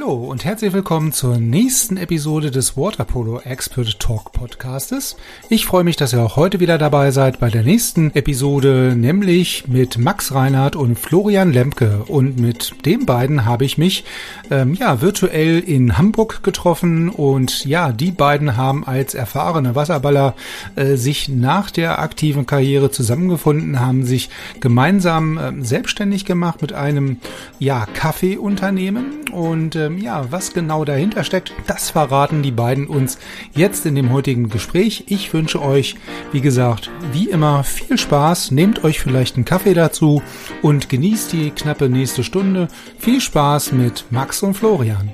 Hallo und herzlich willkommen zur nächsten Episode des Waterpolo Expert Talk Podcastes. Ich freue mich, dass ihr auch heute wieder dabei seid bei der nächsten Episode, nämlich mit Max Reinhardt und Florian Lemke. Und mit den beiden habe ich mich ähm, ja virtuell in Hamburg getroffen und ja, die beiden haben als erfahrene Wasserballer äh, sich nach der aktiven Karriere zusammengefunden, haben sich gemeinsam äh, selbstständig gemacht mit einem ja Kaffeeunternehmen und ähm, ja, was genau dahinter steckt, das verraten die beiden uns jetzt in dem heutigen Gespräch. Ich wünsche euch, wie gesagt, wie immer viel Spaß. Nehmt euch vielleicht einen Kaffee dazu und genießt die knappe nächste Stunde. Viel Spaß mit Max und Florian.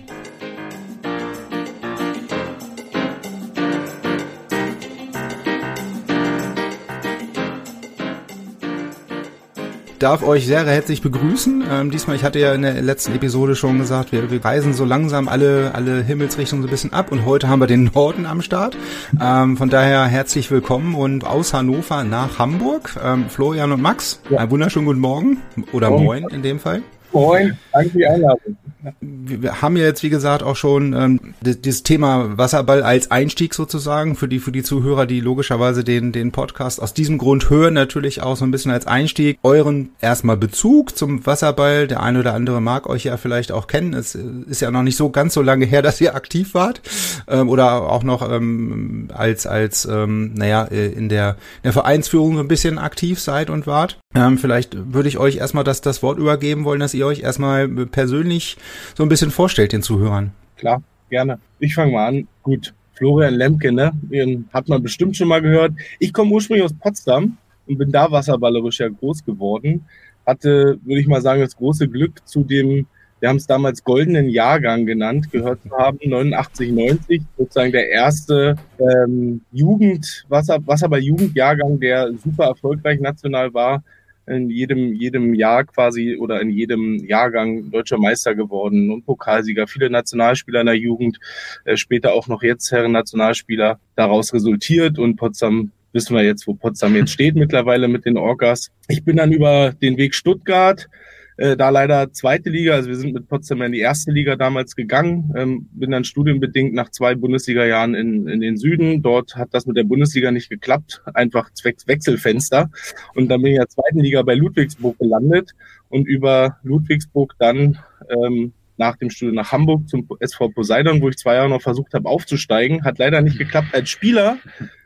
Darf euch sehr herzlich begrüßen. Ähm, diesmal, ich hatte ja in der letzten Episode schon gesagt, wir, wir reisen so langsam alle, alle Himmelsrichtungen so ein bisschen ab und heute haben wir den Norden am Start. Ähm, von daher herzlich willkommen und aus Hannover nach Hamburg. Ähm, Florian und Max, ja. einen wunderschönen guten Morgen oder Morgen. moin in dem Fall. Moin, danke für die Einladung wir haben ja jetzt, wie gesagt, auch schon ähm, dieses Thema Wasserball als Einstieg sozusagen für die, für die Zuhörer, die logischerweise den, den Podcast aus diesem Grund hören, natürlich auch so ein bisschen als Einstieg euren erstmal Bezug zum Wasserball. Der eine oder andere mag euch ja vielleicht auch kennen. Es ist ja noch nicht so ganz so lange her, dass ihr aktiv wart ähm, oder auch noch ähm, als, als ähm, naja, äh, in der, in der Vereinsführung so ein bisschen aktiv seid und wart. Ähm, vielleicht würde ich euch erstmal das, das Wort übergeben wollen, dass ihr euch erstmal persönlich so ein bisschen vorstellt den Zuhörern. Klar, gerne. Ich fange mal an. Gut, Florian Lemke, ne? Den hat man bestimmt schon mal gehört. Ich komme ursprünglich aus Potsdam und bin da wasserballerisch ja groß geworden. Hatte, würde ich mal sagen, das große Glück zu dem, wir haben es damals goldenen Jahrgang genannt, gehört zu haben, 89, 90, sozusagen der erste ähm, Jugend, Wasser, Wasserball-Jugendjahrgang, der super erfolgreich national war in jedem, jedem Jahr quasi oder in jedem Jahrgang deutscher Meister geworden und Pokalsieger, viele Nationalspieler in der Jugend, äh, später auch noch jetzt Herren Nationalspieler daraus resultiert und Potsdam wissen wir jetzt, wo Potsdam jetzt steht mittlerweile mit den Orcas. Ich bin dann über den Weg Stuttgart äh, da leider zweite Liga, also wir sind mit Potsdam in die erste Liga damals gegangen, ähm, bin dann studienbedingt nach zwei Bundesliga-Jahren in, in den Süden. Dort hat das mit der Bundesliga nicht geklappt, einfach zwecks Wechselfenster. Und dann bin ich in der zweiten Liga bei Ludwigsburg gelandet und über Ludwigsburg dann ähm, nach dem Studium nach Hamburg zum SV Poseidon, wo ich zwei Jahre noch versucht habe aufzusteigen. Hat leider nicht geklappt als Spieler.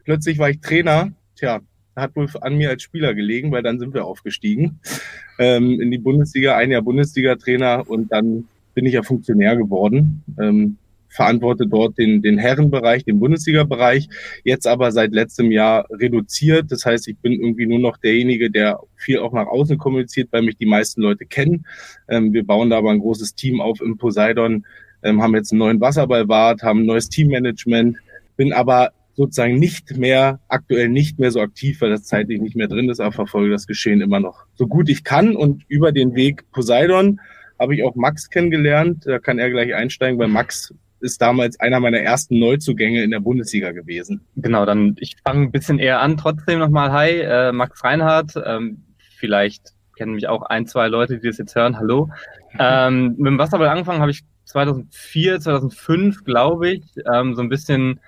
Plötzlich war ich Trainer. Tja, hat wohl an mir als Spieler gelegen, weil dann sind wir aufgestiegen ähm, in die Bundesliga, ein Jahr Bundesliga-Trainer und dann bin ich ja Funktionär geworden. Ähm, verantworte dort den, den Herrenbereich, den Bundesliga-Bereich, jetzt aber seit letztem Jahr reduziert. Das heißt, ich bin irgendwie nur noch derjenige, der viel auch nach außen kommuniziert, weil mich die meisten Leute kennen. Ähm, wir bauen da aber ein großes Team auf im Poseidon, ähm, haben jetzt einen neuen Wasserballwart, haben ein neues Teammanagement, bin aber sozusagen nicht mehr, aktuell nicht mehr so aktiv, weil das zeitlich nicht mehr drin ist, aber verfolge das Geschehen immer noch so gut ich kann. Und über den Weg Poseidon habe ich auch Max kennengelernt. Da kann er gleich einsteigen, weil Max ist damals einer meiner ersten Neuzugänge in der Bundesliga gewesen. Genau, dann ich fange ein bisschen eher an. Trotzdem nochmal Hi, äh, Max Reinhardt. Ähm, vielleicht kennen mich auch ein, zwei Leute, die das jetzt hören. Hallo. Ähm, mit dem Wasserball angefangen habe ich 2004, 2005, glaube ich, ähm, so ein bisschen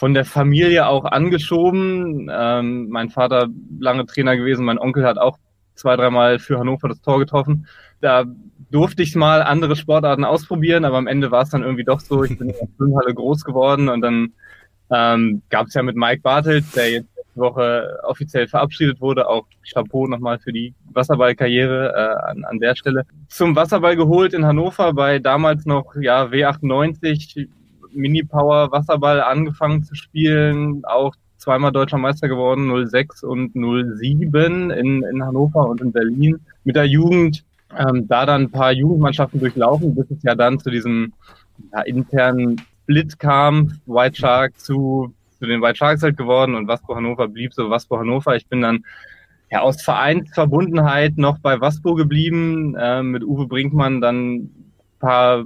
von der Familie auch angeschoben. Ähm, mein Vater lange Trainer gewesen, mein Onkel hat auch zwei, dreimal für Hannover das Tor getroffen. Da durfte ich mal andere Sportarten ausprobieren, aber am Ende war es dann irgendwie doch so, ich bin in der Schwimmhalle groß geworden und dann ähm, gab es ja mit Mike Bartelt, der jetzt letzte Woche offiziell verabschiedet wurde, auch Chapeau nochmal für die Wasserballkarriere äh, an, an der Stelle. Zum Wasserball geholt in Hannover bei damals noch ja W98 Mini-Power Wasserball angefangen zu spielen, auch zweimal deutscher Meister geworden, 06 und 07 in, in Hannover und in Berlin. Mit der Jugend Ähm, da dann ein paar Jugendmannschaften durchlaufen, bis es ja dann zu diesem ja, internen Split kam, White Shark zu, zu den White Sharks halt geworden und Waspo Hannover blieb so Waspo Hannover. Ich bin dann ja aus Vereinsverbundenheit noch bei Waspo geblieben, äh, mit Uwe Brinkmann dann paar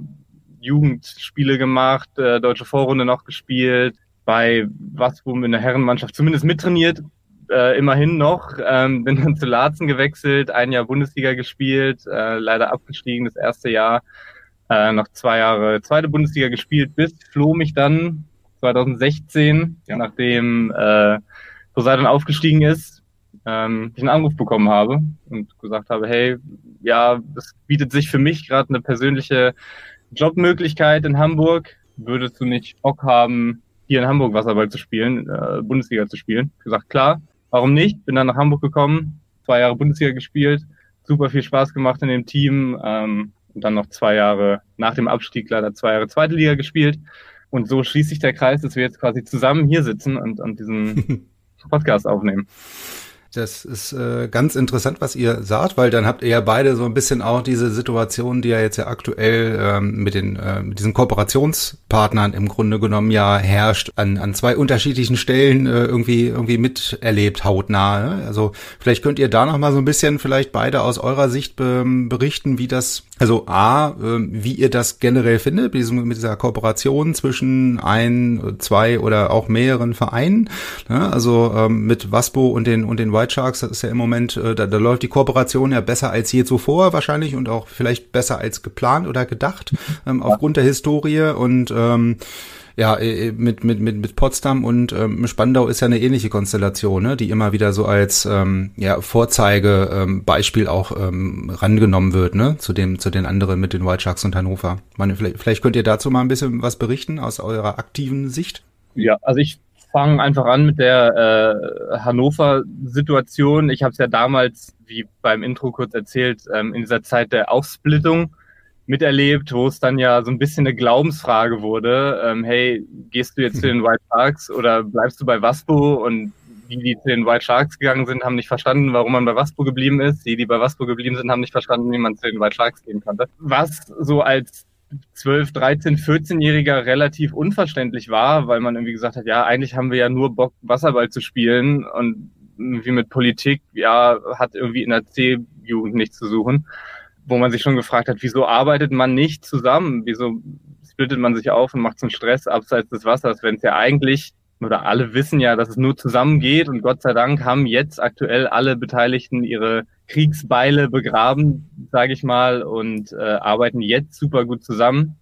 Jugendspiele gemacht, äh, deutsche Vorrunde noch gespielt, bei Waspo in der Herrenmannschaft zumindest mittrainiert, äh, immerhin noch. Ähm, bin dann zu Laatzen gewechselt, ein Jahr Bundesliga gespielt, äh, leider abgestiegen das erste Jahr. Äh, noch zwei Jahre zweite Bundesliga gespielt, bis floh mich dann 2016, ja. nachdem äh, Poseidon aufgestiegen ist, ähm, ich einen Anruf bekommen habe und gesagt habe, hey, ja, es bietet sich für mich gerade eine persönliche Jobmöglichkeit in Hamburg. Würdest du nicht Bock haben, hier in Hamburg Wasserball zu spielen, äh, Bundesliga zu spielen? Ich gesagt, klar, warum nicht? Bin dann nach Hamburg gekommen, zwei Jahre Bundesliga gespielt, super viel Spaß gemacht in dem Team ähm, und dann noch zwei Jahre nach dem Abstieg leider zwei Jahre zweite Liga gespielt. Und so schließt sich der Kreis, dass wir jetzt quasi zusammen hier sitzen und, und diesen Podcast aufnehmen. Das ist äh, ganz interessant, was ihr sagt, weil dann habt ihr ja beide so ein bisschen auch diese Situation, die ja jetzt ja aktuell ähm, mit den äh, mit diesen Kooperationspartnern im Grunde genommen ja herrscht, an, an zwei unterschiedlichen Stellen äh, irgendwie irgendwie miterlebt hautnah. Ne? Also vielleicht könnt ihr da noch mal so ein bisschen vielleicht beide aus eurer Sicht be berichten, wie das also A, äh, wie ihr das generell findet, mit dieser Kooperation zwischen ein, zwei oder auch mehreren Vereinen. Ne? Also ähm, mit Waspo und den und den White Sharks, das ist ja im Moment, äh, da, da läuft die Kooperation ja besser als je zuvor wahrscheinlich und auch vielleicht besser als geplant oder gedacht, ähm, aufgrund der Historie und ähm, ja, äh, äh, mit, mit, mit, mit Potsdam und ähm, Spandau ist ja eine ähnliche Konstellation, ne, die immer wieder so als ähm, ja, Vorzeigebeispiel ähm, auch ähm, rangenommen wird, ne, zu dem, zu den anderen mit den White Sharks und Hannover. Meine, vielleicht, vielleicht könnt ihr dazu mal ein bisschen was berichten aus eurer aktiven Sicht. Ja, also ich fange einfach an mit der äh, Hannover-Situation. Ich habe es ja damals, wie beim Intro kurz erzählt, ähm, in dieser Zeit der Aufsplittung miterlebt, wo es dann ja so ein bisschen eine Glaubensfrage wurde. Ähm, hey, gehst du jetzt zu den White Sharks oder bleibst du bei Waspo? Und die, die zu den White Sharks gegangen sind, haben nicht verstanden, warum man bei Waspo geblieben ist. Die, die bei Waspo geblieben sind, haben nicht verstanden, wie man zu den White Sharks gehen konnte. Was so als 12, 13, 14-Jähriger relativ unverständlich war, weil man irgendwie gesagt hat, ja, eigentlich haben wir ja nur Bock, Wasserball zu spielen und wie mit Politik, ja, hat irgendwie in der C-Jugend nichts zu suchen wo man sich schon gefragt hat, wieso arbeitet man nicht zusammen? Wieso splittet man sich auf und macht so einen Stress abseits des Wassers, wenn es ja eigentlich, oder alle wissen ja, dass es nur zusammen geht und Gott sei Dank haben jetzt aktuell alle Beteiligten ihre Kriegsbeile begraben, sage ich mal, und äh, arbeiten jetzt super gut zusammen.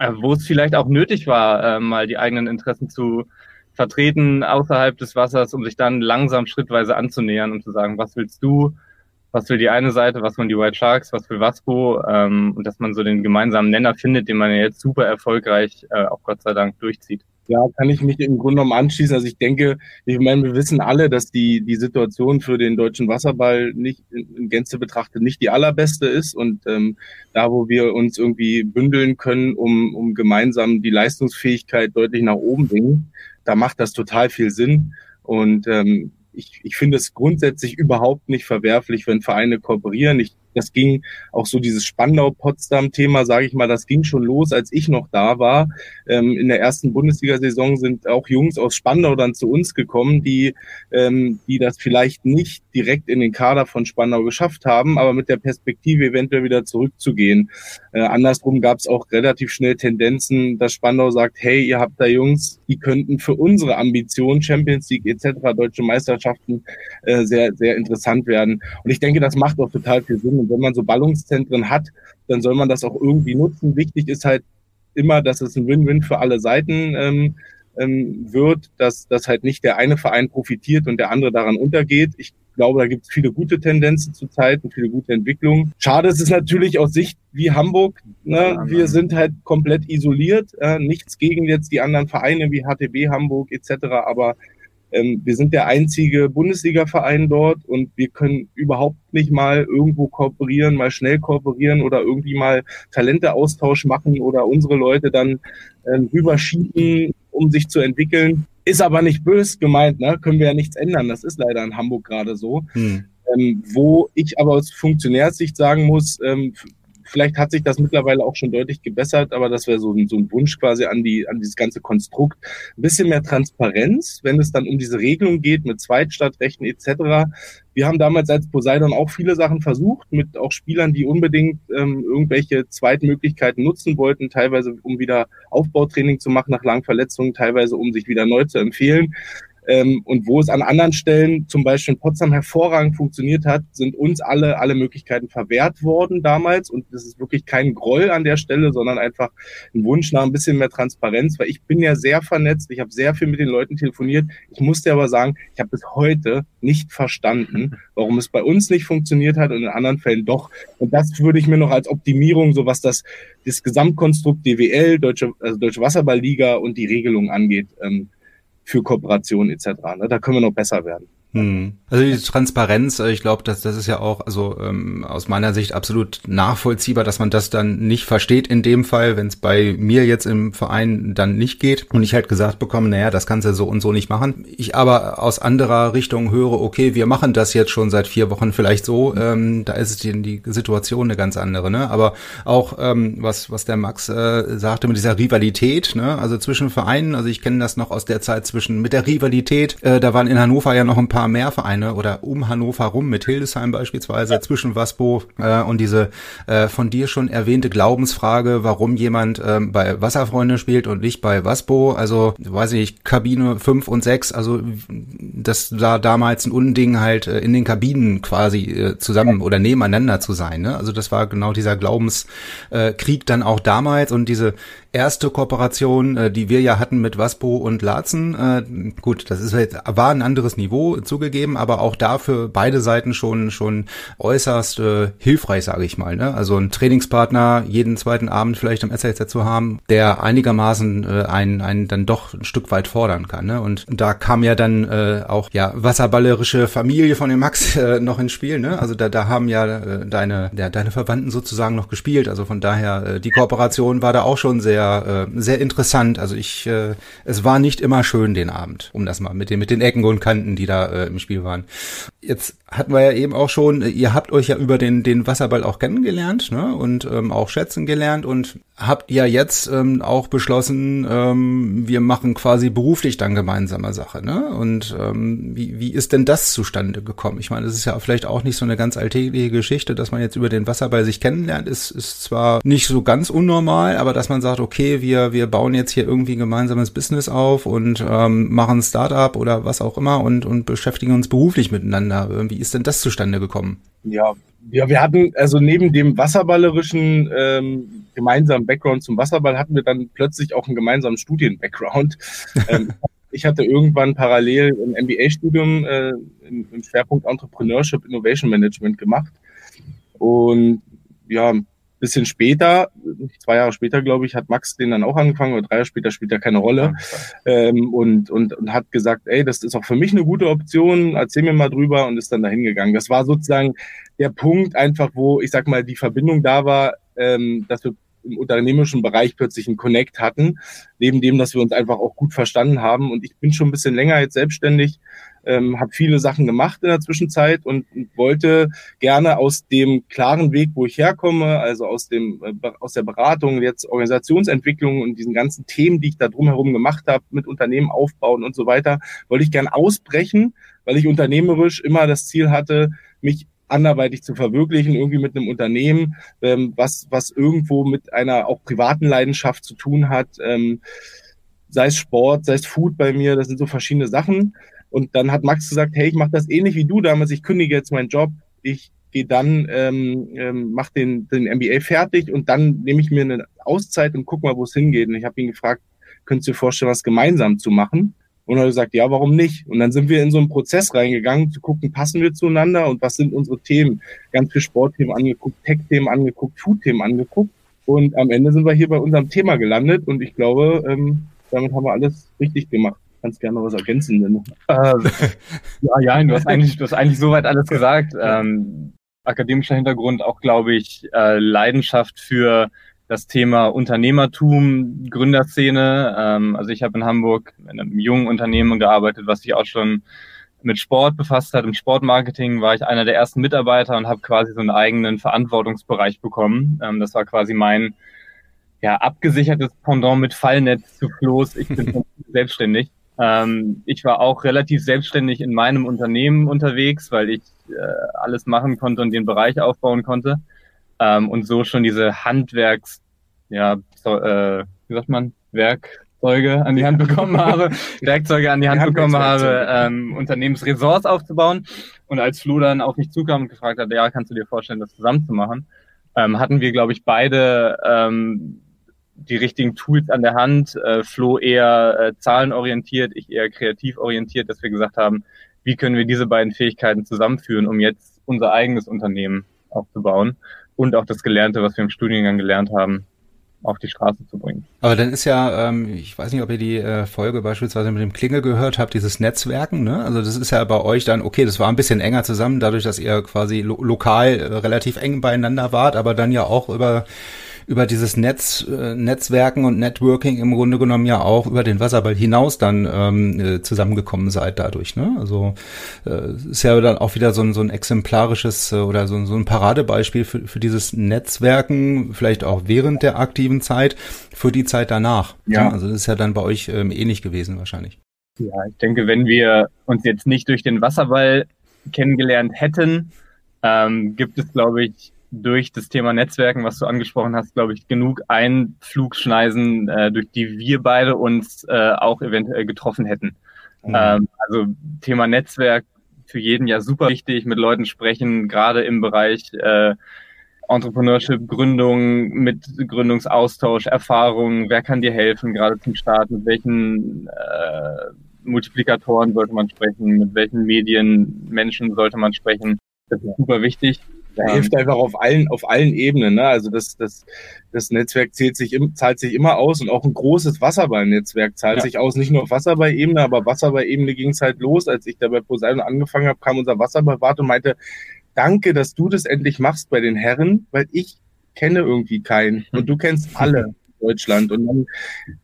Äh, wo es vielleicht auch nötig war, äh, mal die eigenen Interessen zu vertreten außerhalb des Wassers, um sich dann langsam schrittweise anzunähern und zu sagen, was willst du, was will die eine Seite, was wollen die White Sharks, was will Vasco ähm, und dass man so den gemeinsamen Nenner findet, den man ja jetzt super erfolgreich, äh, auch Gott sei Dank, durchzieht. Ja, kann ich mich im Grunde genommen anschließen. Also ich denke, ich meine, wir wissen alle, dass die, die Situation für den deutschen Wasserball nicht in Gänze betrachtet nicht die allerbeste ist. Und ähm, da, wo wir uns irgendwie bündeln können, um, um gemeinsam die Leistungsfähigkeit deutlich nach oben bringen, da macht das total viel Sinn. Und ähm, ich, ich finde es grundsätzlich überhaupt nicht verwerflich, wenn Vereine kooperieren. Ich das ging auch so dieses Spandau-Potsdam-Thema, sage ich mal, das ging schon los, als ich noch da war. Ähm, in der ersten Bundesliga-Saison sind auch Jungs aus Spandau dann zu uns gekommen, die, ähm, die das vielleicht nicht direkt in den Kader von Spandau geschafft haben, aber mit der Perspektive eventuell wieder zurückzugehen. Äh, andersrum gab es auch relativ schnell Tendenzen, dass Spandau sagt, hey, ihr habt da Jungs, die könnten für unsere Ambitionen, Champions League etc., deutsche Meisterschaften, äh, sehr, sehr interessant werden. Und ich denke, das macht auch total viel Sinn und wenn man so Ballungszentren hat, dann soll man das auch irgendwie nutzen. Wichtig ist halt immer, dass es ein Win-Win für alle Seiten ähm, ähm, wird, dass, dass halt nicht der eine Verein profitiert und der andere daran untergeht. Ich glaube, da gibt es viele gute Tendenzen zurzeit und viele gute Entwicklungen. Schade ist es natürlich aus Sicht wie Hamburg. Ne? Wir sind halt komplett isoliert. Äh, nichts gegen jetzt die anderen Vereine wie HTB Hamburg etc. Aber ähm, wir sind der einzige Bundesliga-Verein dort und wir können überhaupt nicht mal irgendwo kooperieren, mal schnell kooperieren oder irgendwie mal Talenteaustausch machen oder unsere Leute dann ähm, rüberschieben, um sich zu entwickeln. Ist aber nicht bös gemeint, ne? Können wir ja nichts ändern. Das ist leider in Hamburg gerade so. Hm. Ähm, wo ich aber aus Funktionärssicht sagen muss, ähm, vielleicht hat sich das mittlerweile auch schon deutlich gebessert, aber das wäre so, ein, so ein Wunsch quasi an, die, an dieses ganze Konstrukt. Ein bisschen mehr Transparenz, wenn es dann um diese Regelung geht mit Zweitstadtrechten etc. Wir haben damals als Poseidon auch viele Sachen versucht, mit auch Spielern, die unbedingt ähm, irgendwelche Zweitmöglichkeiten nutzen wollten, teilweise um wieder Aufbautraining zu machen nach langen Verletzungen, teilweise um sich wieder neu zu empfehlen. Ähm, und wo es an anderen Stellen, zum Beispiel in Potsdam, hervorragend funktioniert hat, sind uns alle, alle Möglichkeiten verwehrt worden damals. Und das ist wirklich kein Groll an der Stelle, sondern einfach ein Wunsch nach ein bisschen mehr Transparenz, weil ich bin ja sehr vernetzt, ich habe sehr viel mit den Leuten telefoniert. Ich musste aber sagen, ich habe bis heute nicht verstanden, warum es bei uns nicht funktioniert hat und in anderen Fällen doch. Und das würde ich mir noch als Optimierung, so was das, das Gesamtkonstrukt DWL, Deutsche, also Deutsche Wasserballliga und die Regelung angeht, ähm, für Kooperation etc. Ne? Da können wir noch besser werden. Hm. Also die Transparenz, äh, ich glaube, dass das ist ja auch also ähm, aus meiner Sicht absolut nachvollziehbar, dass man das dann nicht versteht in dem Fall, wenn es bei mir jetzt im Verein dann nicht geht und ich halt gesagt bekomme, naja, das kannst du so und so nicht machen. Ich aber aus anderer Richtung höre, okay, wir machen das jetzt schon seit vier Wochen vielleicht so, ähm, da ist die, die Situation eine ganz andere, ne? Aber auch ähm, was was der Max äh, sagte mit dieser Rivalität, ne? Also zwischen Vereinen, also ich kenne das noch aus der Zeit zwischen mit der Rivalität, äh, da waren in Hannover ja noch ein paar paar mehr Vereine oder um Hannover rum, mit Hildesheim beispielsweise, zwischen Waspo äh, und diese äh, von dir schon erwähnte Glaubensfrage, warum jemand äh, bei Wasserfreunde spielt und nicht bei Waspo. Also, weiß ich nicht, Kabine 5 und 6, also das war damals ein Unding halt äh, in den Kabinen quasi äh, zusammen oder nebeneinander zu sein. Ne? Also das war genau dieser Glaubenskrieg dann auch damals und diese erste Kooperation, äh, die wir ja hatten mit Waspo und Larzen. Äh, gut, das ist jetzt, war ein anderes Niveau zugegeben, aber auch dafür beide Seiten schon schon äußerst äh, hilfreich, sage ich mal. Ne? Also ein Trainingspartner jeden zweiten Abend vielleicht am SLZ zu haben, der einigermaßen äh, einen, einen dann doch ein Stück weit fordern kann. Ne? Und da kam ja dann äh, auch ja wasserballerische Familie von dem Max äh, noch ins Spiel. Ne? Also da, da haben ja äh, deine ja, deine Verwandten sozusagen noch gespielt. Also von daher äh, die Kooperation war da auch schon sehr sehr, äh, sehr interessant. Also ich, äh, es war nicht immer schön den Abend, um das mal mit den, mit den Ecken und Kanten, die da äh, im Spiel waren. Jetzt hatten wir ja eben auch schon, ihr habt euch ja über den, den Wasserball auch kennengelernt, ne? Und ähm, auch schätzen gelernt und habt ja jetzt ähm, auch beschlossen, ähm, wir machen quasi beruflich dann gemeinsame Sache, ne? Und ähm, wie, wie ist denn das zustande gekommen? Ich meine, das ist ja vielleicht auch nicht so eine ganz alltägliche Geschichte, dass man jetzt über den Wasserball sich kennenlernt, ist, ist zwar nicht so ganz unnormal, aber dass man sagt, okay, wir, wir bauen jetzt hier irgendwie ein gemeinsames Business auf und ähm, machen ein Startup oder was auch immer und, und beschäftigen uns beruflich miteinander. Wie ist denn das zustande gekommen? Ja, ja, wir hatten, also neben dem wasserballerischen ähm, gemeinsamen Background zum Wasserball hatten wir dann plötzlich auch einen gemeinsamen Studien-Background. ähm, ich hatte irgendwann parallel ein MBA-Studium äh, im, im Schwerpunkt Entrepreneurship Innovation Management gemacht. Und ja, bisschen später, zwei Jahre später, glaube ich, hat Max den dann auch angefangen, oder drei Jahre später spielt er keine Rolle. Ähm, und, und, und hat gesagt, ey, das ist auch für mich eine gute Option, erzähl mir mal drüber und ist dann dahin gegangen. Das war sozusagen der Punkt einfach, wo, ich sag mal, die Verbindung da war, ähm, dass wir im unternehmerischen Bereich plötzlich einen Connect hatten, neben dem, dass wir uns einfach auch gut verstanden haben. Und ich bin schon ein bisschen länger jetzt selbstständig, ähm, habe viele Sachen gemacht in der Zwischenzeit und, wollte gerne aus dem klaren Weg, wo ich herkomme, also aus dem äh, aus der Beratung, jetzt Organisationsentwicklung und diesen ganzen Themen, die ich da drumherum gemacht habe, mit Unternehmen aufbauen und so weiter, wollte ich gerne ausbrechen, weil ich unternehmerisch immer das Ziel hatte, mich anderweitig zu verwirklichen, irgendwie mit einem Unternehmen, ähm, was, was irgendwo mit einer auch privaten Leidenschaft zu tun hat, ähm, sei es Sport, sei es Food bei mir, das sind so verschiedene Sachen. Und dann hat Max gesagt, hey, ich mache das ähnlich wie du damals, ich kündige jetzt meinen Job, ich gehe dann, ähm, ähm, mach den, den MBA fertig und dann nehme ich mir eine Auszeit und guck mal, wo es hingeht. Und ich habe ihn gefragt, könntest du dir vorstellen, was gemeinsam zu machen? Und er hat gesagt, ja, warum nicht? Und dann sind wir in so einen Prozess reingegangen, zu gucken, passen wir zueinander und was sind unsere Themen? Ganz viel Sportthemen angeguckt, Tech-Themen angeguckt, Food-Themen angeguckt. Und am Ende sind wir hier bei unserem Thema gelandet und ich glaube, ähm, damit haben wir alles richtig gemacht kannst gerne was ergänzen. Denn, äh, ja, ja, du hast eigentlich, du hast eigentlich soweit alles gesagt. Ähm, akademischer Hintergrund auch, glaube ich, äh, Leidenschaft für das Thema Unternehmertum, Gründerszene. Ähm, also ich habe in Hamburg in einem jungen Unternehmen gearbeitet, was sich auch schon mit Sport befasst hat. Im Sportmarketing war ich einer der ersten Mitarbeiter und habe quasi so einen eigenen Verantwortungsbereich bekommen. Ähm, das war quasi mein ja, abgesichertes Pendant mit Fallnetz zu Floß. Ich bin selbstständig. Ähm, ich war auch relativ selbstständig in meinem Unternehmen unterwegs, weil ich äh, alles machen konnte und den Bereich aufbauen konnte. Ähm, und so schon diese Handwerks, ja, so, äh, wie sagt man, Werkzeuge an die Hand bekommen habe, Werkzeuge an die Hand bekommen habe, ähm, Unternehmensressorts aufzubauen. Und als Flo dann auf mich zukam und gefragt hat, ja, kannst du dir vorstellen, das zusammen zu machen, ähm, hatten wir, glaube ich, beide ähm, die richtigen Tools an der Hand. Äh, Flo eher äh, zahlenorientiert, ich eher kreativ orientiert, dass wir gesagt haben, wie können wir diese beiden Fähigkeiten zusammenführen, um jetzt unser eigenes Unternehmen aufzubauen und auch das Gelernte, was wir im Studiengang gelernt haben, auf die Straße zu bringen. Aber dann ist ja, ähm, ich weiß nicht, ob ihr die äh, Folge beispielsweise mit dem Klingel gehört habt, dieses Netzwerken, ne? Also das ist ja bei euch dann, okay, das war ein bisschen enger zusammen, dadurch, dass ihr quasi lo lokal äh, relativ eng beieinander wart, aber dann ja auch über über dieses Netz, äh, Netzwerken und Networking im Grunde genommen ja auch über den Wasserball hinaus dann ähm, äh, zusammengekommen seid dadurch. Ne? Also äh, ist ja dann auch wieder so ein, so ein exemplarisches äh, oder so, so ein Paradebeispiel für, für dieses Netzwerken, vielleicht auch während der aktiven Zeit, für die Zeit danach. Ja. Ne? Also das ist ja dann bei euch ähm, ähnlich gewesen wahrscheinlich. Ja, ich denke, wenn wir uns jetzt nicht durch den Wasserball kennengelernt hätten, ähm, gibt es, glaube ich, durch das Thema Netzwerken, was du angesprochen hast, glaube ich, genug Einflugschneisen, äh, durch die wir beide uns äh, auch eventuell getroffen hätten. Mhm. Ähm, also Thema Netzwerk für jeden ja super wichtig, mit Leuten sprechen, gerade im Bereich äh, Entrepreneurship, Gründung, mit Gründungsaustausch, Erfahrungen, wer kann dir helfen, gerade zum Start, mit welchen äh, Multiplikatoren sollte man sprechen, mit welchen Medien, Menschen sollte man sprechen. Das ist super wichtig. Da ja. hilft einfach auf allen, auf allen Ebenen. Ne? Also das, das, das Netzwerk zählt sich, zahlt sich immer aus und auch ein großes Wasserballnetzwerk zahlt ja. sich aus. Nicht nur auf Wasserballebene, aber Wasserballebene ging es halt los. Als ich da bei Poseidon angefangen habe, kam unser Wasserballwart und meinte, danke, dass du das endlich machst bei den Herren, weil ich kenne irgendwie keinen und du kennst alle. Deutschland. Und dann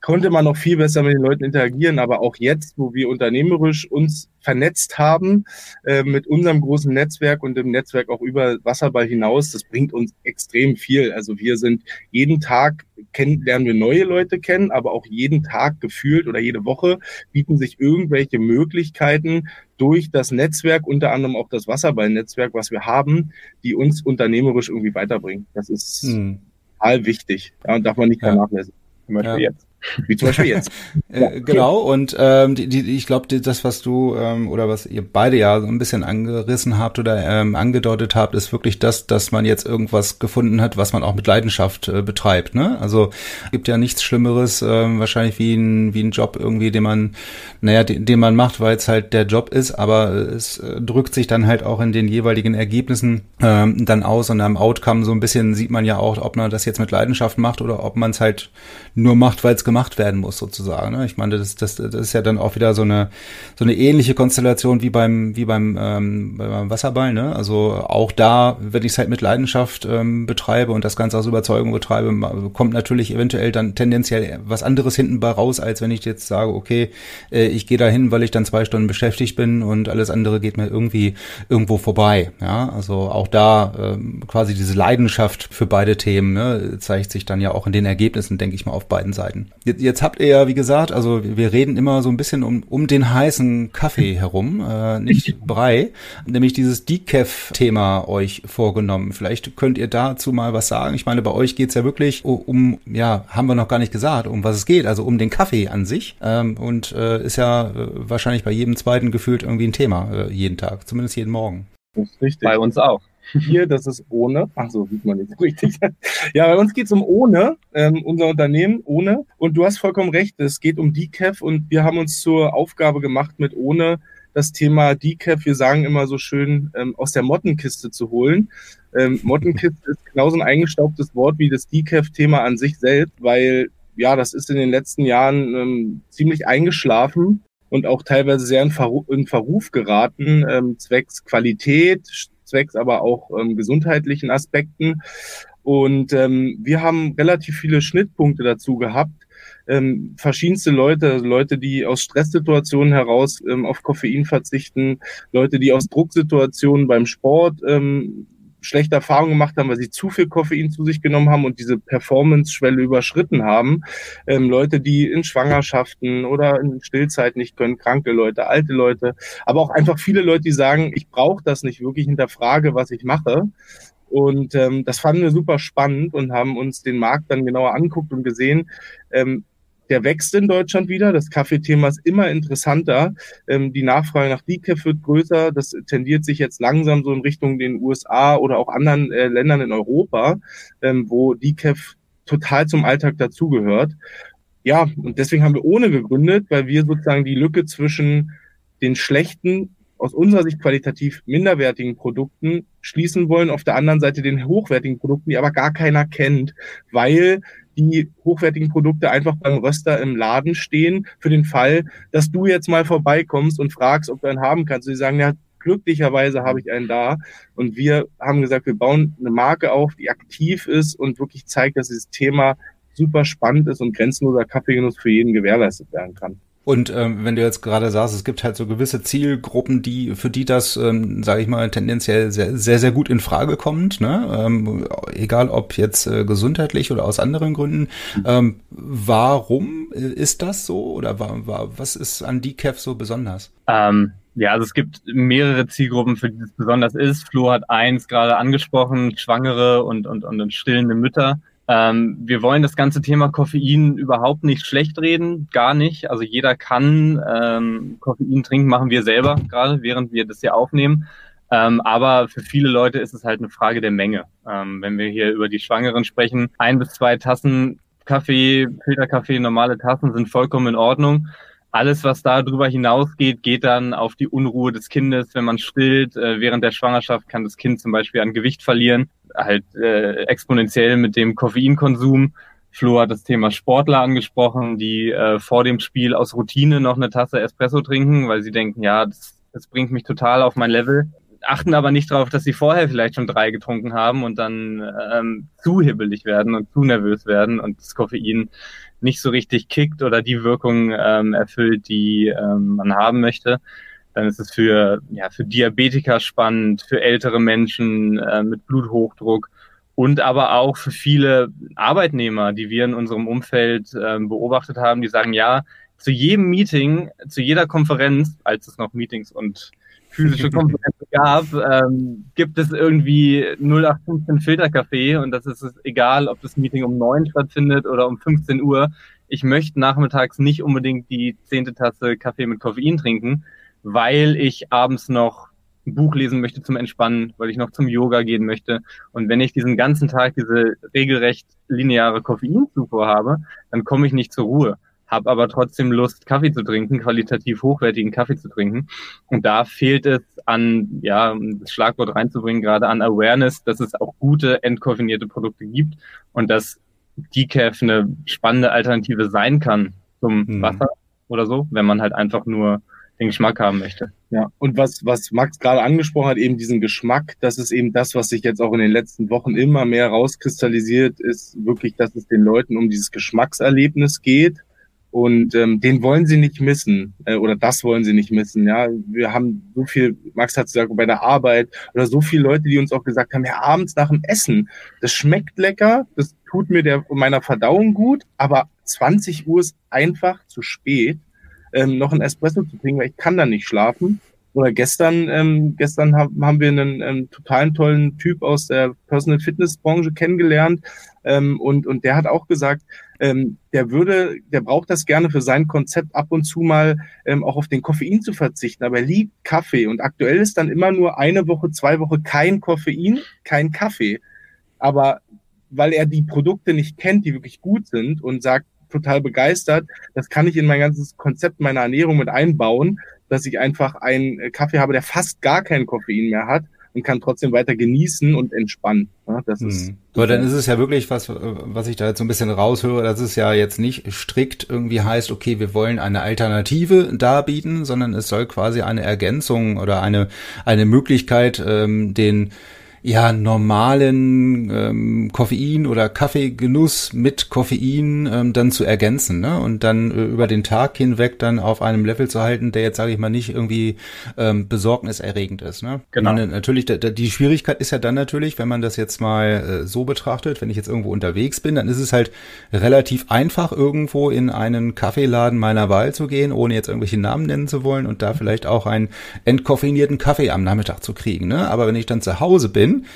konnte man noch viel besser mit den Leuten interagieren. Aber auch jetzt, wo wir unternehmerisch uns vernetzt haben äh, mit unserem großen Netzwerk und dem Netzwerk auch über Wasserball hinaus, das bringt uns extrem viel. Also wir sind jeden Tag kennen, lernen wir neue Leute kennen, aber auch jeden Tag gefühlt oder jede Woche bieten sich irgendwelche Möglichkeiten durch das Netzwerk, unter anderem auch das Wasserballnetzwerk, was wir haben, die uns unternehmerisch irgendwie weiterbringen. Das ist hm total wichtig. Ja, und darf man nicht vernachlässigen. Zum Beispiel ja. jetzt. Wie zum Beispiel jetzt. äh, genau, und ähm, die, die, ich glaube, das, was du ähm, oder was ihr beide ja so ein bisschen angerissen habt oder ähm, angedeutet habt, ist wirklich das, dass man jetzt irgendwas gefunden hat, was man auch mit Leidenschaft äh, betreibt. Ne? Also gibt ja nichts Schlimmeres, ähm, wahrscheinlich wie ein, wie ein Job irgendwie, den man, naja, den, den man macht, weil es halt der Job ist, aber es äh, drückt sich dann halt auch in den jeweiligen Ergebnissen ähm, dann aus und am Outcome so ein bisschen sieht man ja auch, ob man das jetzt mit Leidenschaft macht oder ob man es halt nur macht, weil es gemacht werden muss sozusagen. Ne? Ich meine, das, das, das ist ja dann auch wieder so eine so eine ähnliche Konstellation wie beim wie beim, ähm, beim Wasserball. Ne? Also auch da, wenn ich es halt mit Leidenschaft ähm, betreibe und das Ganze aus Überzeugung betreibe, kommt natürlich eventuell dann tendenziell was anderes hinten bei raus, als wenn ich jetzt sage, okay, äh, ich gehe da hin, weil ich dann zwei Stunden beschäftigt bin und alles andere geht mir irgendwie irgendwo vorbei. Ja, also auch da ähm, quasi diese Leidenschaft für beide Themen ne, zeigt sich dann ja auch in den Ergebnissen, denke ich mal, auf beiden Seiten. Jetzt, jetzt habt ihr ja, wie gesagt, also wir reden immer so ein bisschen um, um den heißen Kaffee herum, äh, nicht Brei, nämlich dieses Decaf-Thema euch vorgenommen. Vielleicht könnt ihr dazu mal was sagen. Ich meine, bei euch geht's ja wirklich um, ja, haben wir noch gar nicht gesagt, um was es geht, also um den Kaffee an sich. Ähm, und äh, ist ja äh, wahrscheinlich bei jedem zweiten gefühlt irgendwie ein Thema, äh, jeden Tag, zumindest jeden Morgen. Das ist richtig. Bei uns auch. Hier, das ist ohne. Ach so, sieht man nicht richtig. ja, bei uns geht es um ohne, ähm, unser Unternehmen ohne. Und du hast vollkommen recht, es geht um Decaf und wir haben uns zur Aufgabe gemacht, mit ohne das Thema Decaf, wir sagen immer so schön, ähm, aus der Mottenkiste zu holen. Ähm, Mottenkiste ist genauso ein eingestaubtes Wort wie das Decaf-Thema an sich selbst, weil ja, das ist in den letzten Jahren ähm, ziemlich eingeschlafen und auch teilweise sehr in, in Verruf geraten, ähm, zwecks Qualität, zwecks aber auch ähm, gesundheitlichen Aspekten. Und ähm, wir haben relativ viele Schnittpunkte dazu gehabt, ähm, verschiedenste Leute, also Leute, die aus Stresssituationen heraus ähm, auf Koffein verzichten, Leute, die aus Drucksituationen beim Sport ähm, schlechte Erfahrungen gemacht haben, weil sie zu viel Koffein zu sich genommen haben und diese Performance-Schwelle überschritten haben. Ähm, Leute, die in Schwangerschaften oder in Stillzeit nicht können, kranke Leute, alte Leute, aber auch einfach viele Leute, die sagen, ich brauche das nicht wirklich, hinterfrage, was ich mache. Und ähm, das fanden wir super spannend und haben uns den Markt dann genauer anguckt und gesehen, ähm, der wächst in Deutschland wieder. Das Kaffeethema ist immer interessanter. Ähm, die Nachfrage nach Decaf wird größer. Das tendiert sich jetzt langsam so in Richtung den USA oder auch anderen äh, Ländern in Europa, ähm, wo Decaf total zum Alltag dazugehört. Ja, und deswegen haben wir ohne gegründet, weil wir sozusagen die Lücke zwischen den schlechten aus unserer Sicht qualitativ minderwertigen Produkten schließen wollen, auf der anderen Seite den hochwertigen Produkten, die aber gar keiner kennt, weil die hochwertigen Produkte einfach beim Röster im Laden stehen, für den Fall, dass du jetzt mal vorbeikommst und fragst, ob du einen haben kannst. Und sie sagen, ja, glücklicherweise habe ich einen da. Und wir haben gesagt, wir bauen eine Marke auf, die aktiv ist und wirklich zeigt, dass dieses Thema super spannend ist und grenzenloser Kaffeegenuss für jeden gewährleistet werden kann. Und ähm, wenn du jetzt gerade sagst, es gibt halt so gewisse Zielgruppen, die für die das, ähm, sage ich mal, tendenziell sehr, sehr, sehr gut in Frage kommt, ne? Ähm, egal ob jetzt äh, gesundheitlich oder aus anderen Gründen. Ähm, warum ist das so oder war, war, was ist an Decaf so besonders? Ähm, ja, also es gibt mehrere Zielgruppen, für die es besonders ist. Flo hat eins gerade angesprochen, Schwangere und, und, und stillende Mütter. Ähm, wir wollen das ganze Thema Koffein überhaupt nicht schlecht reden, gar nicht. Also jeder kann ähm, Koffein trinken, machen wir selber gerade, während wir das hier aufnehmen. Ähm, aber für viele Leute ist es halt eine Frage der Menge. Ähm, wenn wir hier über die Schwangeren sprechen, ein bis zwei Tassen Kaffee, Filterkaffee, normale Tassen sind vollkommen in Ordnung. Alles, was da drüber hinausgeht, geht dann auf die Unruhe des Kindes. Wenn man stillt, äh, während der Schwangerschaft kann das Kind zum Beispiel an Gewicht verlieren halt äh, exponentiell mit dem Koffeinkonsum. Flo hat das Thema Sportler angesprochen, die äh, vor dem Spiel aus Routine noch eine Tasse Espresso trinken, weil sie denken, ja, das, das bringt mich total auf mein Level, achten aber nicht darauf, dass sie vorher vielleicht schon drei getrunken haben und dann ähm, zu hibbelig werden und zu nervös werden und das Koffein nicht so richtig kickt oder die Wirkung ähm, erfüllt, die ähm, man haben möchte dann ist es für, ja, für Diabetiker spannend, für ältere Menschen äh, mit Bluthochdruck und aber auch für viele Arbeitnehmer, die wir in unserem Umfeld äh, beobachtet haben, die sagen, ja, zu jedem Meeting, zu jeder Konferenz, als es noch Meetings und physische Konferenzen gab, ähm, gibt es irgendwie 0815 Filterkaffee und das ist egal, ob das Meeting um neun stattfindet oder um 15 Uhr. Ich möchte nachmittags nicht unbedingt die zehnte Tasse Kaffee mit Koffein trinken, weil ich abends noch ein Buch lesen möchte zum Entspannen, weil ich noch zum Yoga gehen möchte. Und wenn ich diesen ganzen Tag diese regelrecht lineare Koffeinzufuhr habe, dann komme ich nicht zur Ruhe, habe aber trotzdem Lust, Kaffee zu trinken, qualitativ hochwertigen Kaffee zu trinken. Und da fehlt es an, ja, das Schlagwort reinzubringen, gerade an Awareness, dass es auch gute entkoffinierte Produkte gibt und dass Decaf eine spannende Alternative sein kann zum hm. Wasser oder so, wenn man halt einfach nur den Geschmack haben möchte. Ja, und was, was Max gerade angesprochen hat, eben diesen Geschmack, das ist eben das, was sich jetzt auch in den letzten Wochen immer mehr rauskristallisiert, ist wirklich, dass es den Leuten um dieses Geschmackserlebnis geht. Und ähm, den wollen sie nicht missen äh, oder das wollen sie nicht missen. Ja, wir haben so viel, Max hat gesagt, bei der Arbeit oder so viele Leute, die uns auch gesagt haben, ja abends nach dem Essen, das schmeckt lecker, das tut mir der meiner Verdauung gut, aber 20 Uhr ist einfach zu spät ähm, noch ein Espresso zu trinken, weil ich kann da nicht schlafen. Oder gestern, ähm, gestern haben, haben wir einen ähm, totalen tollen Typ aus der Personal Fitness Branche kennengelernt ähm, und und der hat auch gesagt, ähm, der würde, der braucht das gerne für sein Konzept ab und zu mal ähm, auch auf den Koffein zu verzichten, aber er liebt Kaffee und aktuell ist dann immer nur eine Woche, zwei Wochen kein Koffein, kein Kaffee, aber weil er die Produkte nicht kennt, die wirklich gut sind und sagt, total begeistert. Das kann ich in mein ganzes Konzept meiner Ernährung mit einbauen, dass ich einfach einen Kaffee habe, der fast gar kein Koffein mehr hat und kann trotzdem weiter genießen und entspannen. Das ist. Mhm. Aber dann ist es ja wirklich was, was ich da jetzt so ein bisschen raushöre, dass es ja jetzt nicht strikt irgendwie heißt, okay, wir wollen eine Alternative darbieten, sondern es soll quasi eine Ergänzung oder eine eine Möglichkeit, ähm, den ja normalen ähm, Koffein oder Kaffeegenuss mit Koffein ähm, dann zu ergänzen ne? und dann äh, über den Tag hinweg dann auf einem Level zu halten, der jetzt sage ich mal nicht irgendwie ähm, besorgniserregend ist. Ne? Genau. Meine, natürlich, da, die Schwierigkeit ist ja dann natürlich, wenn man das jetzt mal äh, so betrachtet, wenn ich jetzt irgendwo unterwegs bin, dann ist es halt relativ einfach irgendwo in einen Kaffeeladen meiner Wahl zu gehen, ohne jetzt irgendwelche Namen nennen zu wollen und da vielleicht auch einen entkoffinierten Kaffee am Nachmittag zu kriegen. Ne? Aber wenn ich dann zu Hause bin bin,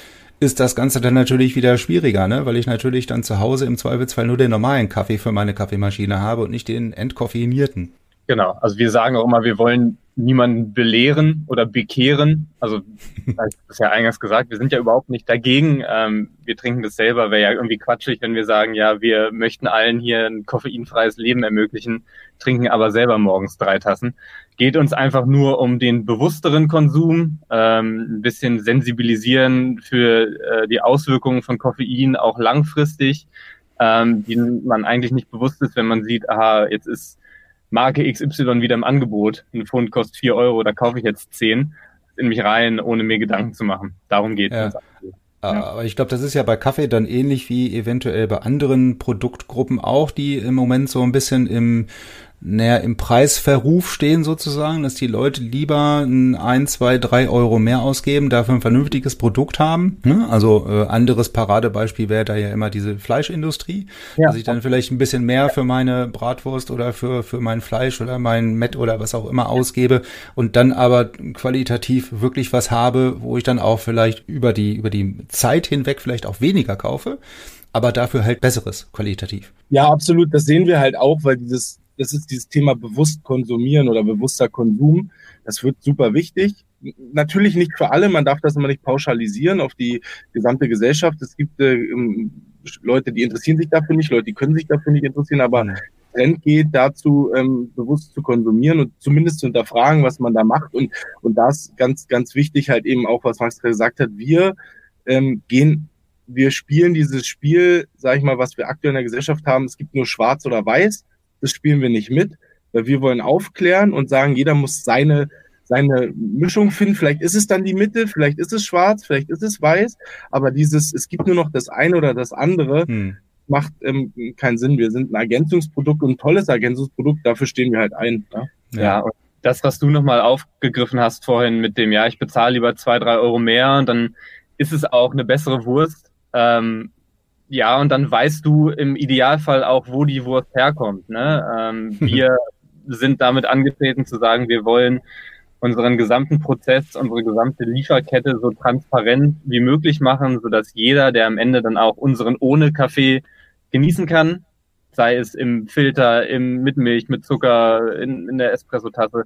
ist das Ganze dann natürlich wieder schwieriger, ne? weil ich natürlich dann zu Hause im Zweifelsfall nur den normalen Kaffee für meine Kaffeemaschine habe und nicht den entkoffinierten. Genau, also wir sagen auch immer, wir wollen niemanden belehren oder bekehren. Also, das ist ja eingangs gesagt, wir sind ja überhaupt nicht dagegen. Ähm, wir trinken das selber, wäre ja irgendwie quatschig, wenn wir sagen, ja, wir möchten allen hier ein koffeinfreies Leben ermöglichen, trinken aber selber morgens drei Tassen. Geht uns einfach nur um den bewussteren Konsum, ähm, ein bisschen sensibilisieren für äh, die Auswirkungen von Koffein auch langfristig, ähm, die man eigentlich nicht bewusst ist, wenn man sieht, aha, jetzt ist Marke XY wieder im Angebot. Ein Pfund kostet vier Euro, da kaufe ich jetzt zehn in mich rein, ohne mir Gedanken zu machen. Darum geht es. Ja. Aber ich glaube, das ist ja bei Kaffee dann ähnlich wie eventuell bei anderen Produktgruppen auch, die im Moment so ein bisschen im naja, im Preisverruf stehen sozusagen, dass die Leute lieber ein, zwei, drei Euro mehr ausgeben, dafür ein vernünftiges Produkt haben. Ne? Also äh, anderes Paradebeispiel wäre da ja immer diese Fleischindustrie, ja. dass ich dann vielleicht ein bisschen mehr für meine Bratwurst oder für, für mein Fleisch oder mein Met oder was auch immer ausgebe und dann aber qualitativ wirklich was habe, wo ich dann auch vielleicht über die, über die Zeit hinweg vielleicht auch weniger kaufe aber dafür halt besseres qualitativ. Ja, absolut. Das sehen wir halt auch, weil dieses das ist dieses Thema bewusst konsumieren oder bewusster Konsum. Das wird super wichtig. Natürlich nicht für alle, man darf das immer nicht pauschalisieren auf die gesamte Gesellschaft. Es gibt äh, ähm, Leute, die interessieren sich dafür nicht, Leute, die können sich dafür nicht interessieren, aber mhm. Trend geht dazu, ähm, bewusst zu konsumieren und zumindest zu hinterfragen, was man da macht. Und, und da ist ganz, ganz wichtig halt eben auch, was Max gesagt hat, wir ähm, gehen wir spielen dieses Spiel, sage ich mal, was wir aktuell in der Gesellschaft haben. Es gibt nur Schwarz oder Weiß das spielen wir nicht mit, weil wir wollen aufklären und sagen, jeder muss seine, seine Mischung finden. Vielleicht ist es dann die Mitte, vielleicht ist es schwarz, vielleicht ist es weiß, aber dieses, es gibt nur noch das eine oder das andere, hm. macht ähm, keinen Sinn. Wir sind ein Ergänzungsprodukt und ein tolles Ergänzungsprodukt, dafür stehen wir halt ein. Ja, ja und das, was du nochmal aufgegriffen hast vorhin mit dem, ja, ich bezahle lieber zwei, drei Euro mehr und dann ist es auch eine bessere Wurst. Ähm, ja, und dann weißt du im Idealfall auch, wo die Wurst herkommt. Ne? Ähm, wir sind damit angetreten zu sagen, wir wollen unseren gesamten Prozess, unsere gesamte Lieferkette so transparent wie möglich machen, sodass jeder, der am Ende dann auch unseren ohne Kaffee genießen kann, sei es im Filter, im mit Milch, mit Zucker, in, in der Espressotasse,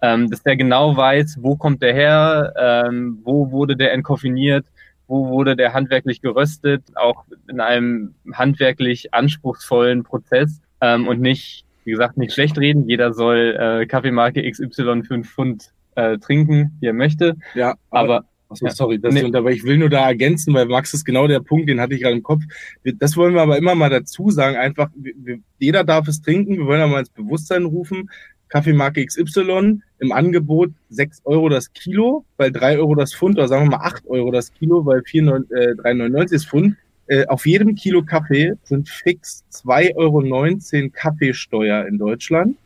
ähm, dass der genau weiß, wo kommt der her, ähm, wo wurde der entkoffiniert, wo wurde der handwerklich geröstet, auch in einem handwerklich anspruchsvollen Prozess ähm, und nicht, wie gesagt, nicht schlecht reden. Jeder soll äh, Kaffeemarke XY für einen Pfund äh, trinken, wie er möchte. Ja, aber, aber Achso, sorry, das nee. aber ich will nur da ergänzen, weil Max ist genau der Punkt, den hatte ich gerade im Kopf. Das wollen wir aber immer mal dazu sagen, einfach, jeder darf es trinken, wir wollen aber ins Bewusstsein rufen, Kaffeemarke XY im Angebot 6 Euro das Kilo, weil 3 Euro das Pfund, oder sagen wir mal 8 Euro das Kilo, weil 3,99 äh, das Pfund. Äh, auf jedem Kilo Kaffee sind fix 2,19 Euro Kaffeesteuer in Deutschland.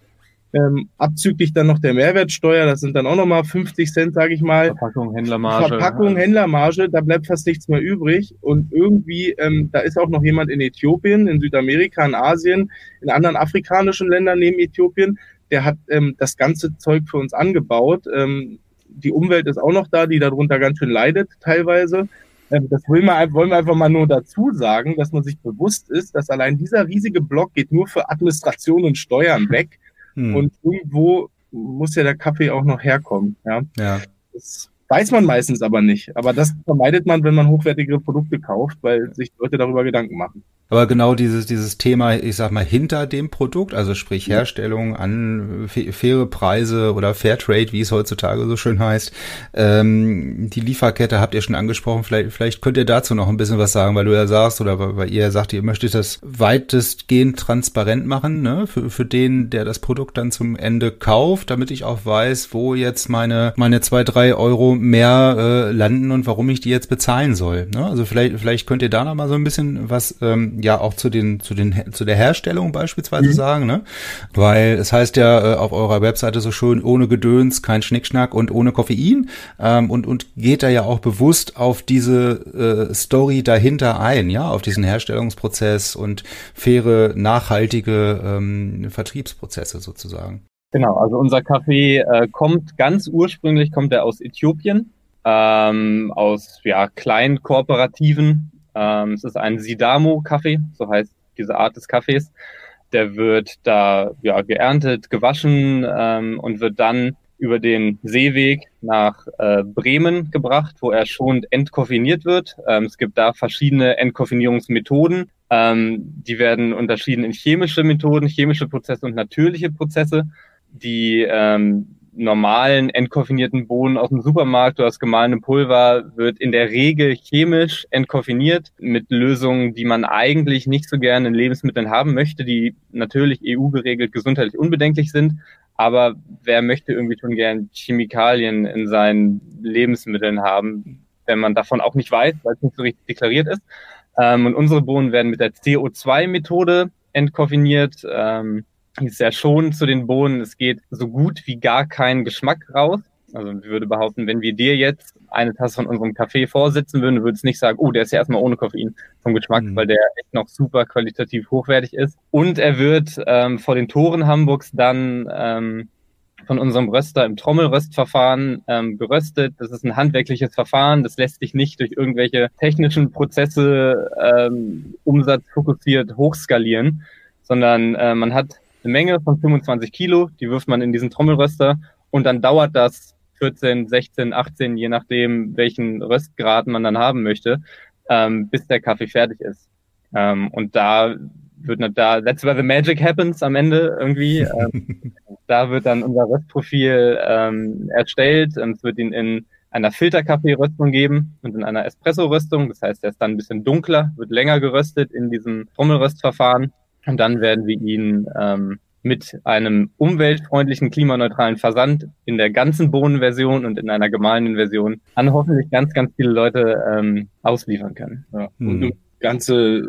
Ähm, abzüglich dann noch der Mehrwertsteuer, das sind dann auch nochmal 50 Cent, sage ich mal. Verpackung, Händlermarge. Verpackung, Händlermarge, da bleibt fast nichts mehr übrig. Und irgendwie, ähm, da ist auch noch jemand in Äthiopien, in Südamerika, in Asien, in anderen afrikanischen Ländern neben Äthiopien, der hat ähm, das ganze Zeug für uns angebaut. Ähm, die Umwelt ist auch noch da, die darunter ganz schön leidet teilweise. Ähm, das will man, wollen wir einfach mal nur dazu sagen, dass man sich bewusst ist, dass allein dieser riesige Block geht nur für Administration und Steuern weg. Hm. Und irgendwo muss ja der Kaffee auch noch herkommen. Ja. ja. Das weiß man meistens aber nicht. Aber das vermeidet man, wenn man hochwertigere Produkte kauft, weil sich Leute darüber Gedanken machen. Aber genau dieses, dieses Thema, ich sag mal, hinter dem Produkt, also sprich Herstellung an faire Preise oder Fairtrade, wie es heutzutage so schön heißt, ähm, die Lieferkette habt ihr schon angesprochen. Vielleicht, vielleicht könnt ihr dazu noch ein bisschen was sagen, weil du ja sagst oder weil ihr sagt, ihr möchtet das weitestgehend transparent machen, ne, für, für den, der das Produkt dann zum Ende kauft, damit ich auch weiß, wo jetzt meine, meine zwei, drei Euro mehr äh, landen und warum ich die jetzt bezahlen soll. Ne? Also vielleicht, vielleicht könnt ihr da noch mal so ein bisschen was ähm, ja auch zu den zu den zu der Herstellung beispielsweise mhm. sagen, ne? Weil es heißt ja äh, auf eurer Webseite so schön ohne Gedöns, kein Schnickschnack und ohne Koffein ähm, und und geht da ja auch bewusst auf diese äh, Story dahinter ein, ja, auf diesen Herstellungsprozess und faire nachhaltige ähm, Vertriebsprozesse sozusagen. Genau, also unser Kaffee äh, kommt ganz ursprünglich kommt er aus Äthiopien, ähm, aus ja kleinen Kooperativen ähm, es ist ein Sidamo-Kaffee, so heißt diese Art des Kaffees. Der wird da ja, geerntet, gewaschen ähm, und wird dann über den Seeweg nach äh, Bremen gebracht, wo er schon entkoffiniert wird. Ähm, es gibt da verschiedene Entkoffinierungsmethoden. Ähm, die werden unterschieden in chemische Methoden, chemische Prozesse und natürliche Prozesse. Die ähm, normalen entkoffinierten Bohnen aus dem Supermarkt oder das gemahlene Pulver wird in der Regel chemisch entkoffiniert mit Lösungen, die man eigentlich nicht so gerne in Lebensmitteln haben möchte, die natürlich EU geregelt gesundheitlich unbedenklich sind. Aber wer möchte irgendwie schon gern Chemikalien in seinen Lebensmitteln haben, wenn man davon auch nicht weiß, weil es nicht so richtig deklariert ist. Ähm, und unsere Bohnen werden mit der CO2-Methode entkoffiniert. Ähm, ist ja schon zu den Bohnen, es geht so gut wie gar kein Geschmack raus. Also ich würde behaupten, wenn wir dir jetzt eine Tasse von unserem Kaffee vorsitzen würden, würde es nicht sagen, oh, der ist ja erstmal ohne Koffein vom Geschmack, mhm. weil der echt noch super qualitativ hochwertig ist. Und er wird ähm, vor den Toren Hamburgs dann ähm, von unserem Röster im Trommelröstverfahren ähm, geröstet. Das ist ein handwerkliches Verfahren, das lässt sich nicht durch irgendwelche technischen Prozesse ähm, umsatzfokussiert hochskalieren, sondern äh, man hat eine Menge von 25 Kilo, die wirft man in diesen Trommelröster und dann dauert das 14, 16, 18, je nachdem, welchen Röstgrad man dann haben möchte, ähm, bis der Kaffee fertig ist. Ähm, und da wird da, that's where the magic happens am Ende irgendwie. Ähm, da wird dann unser Röstprofil ähm, erstellt und es wird ihn in einer Filterkaffee-Röstung geben und in einer Espresso-Röstung. Das heißt, er ist dann ein bisschen dunkler, wird länger geröstet in diesem Trommelröstverfahren. Und dann werden wir ihn ähm, mit einem umweltfreundlichen, klimaneutralen Versand in der ganzen Bohnenversion und in einer gemahlenen Version an hoffentlich ganz, ganz viele Leute ähm, ausliefern können. Ja. Und mhm. ganze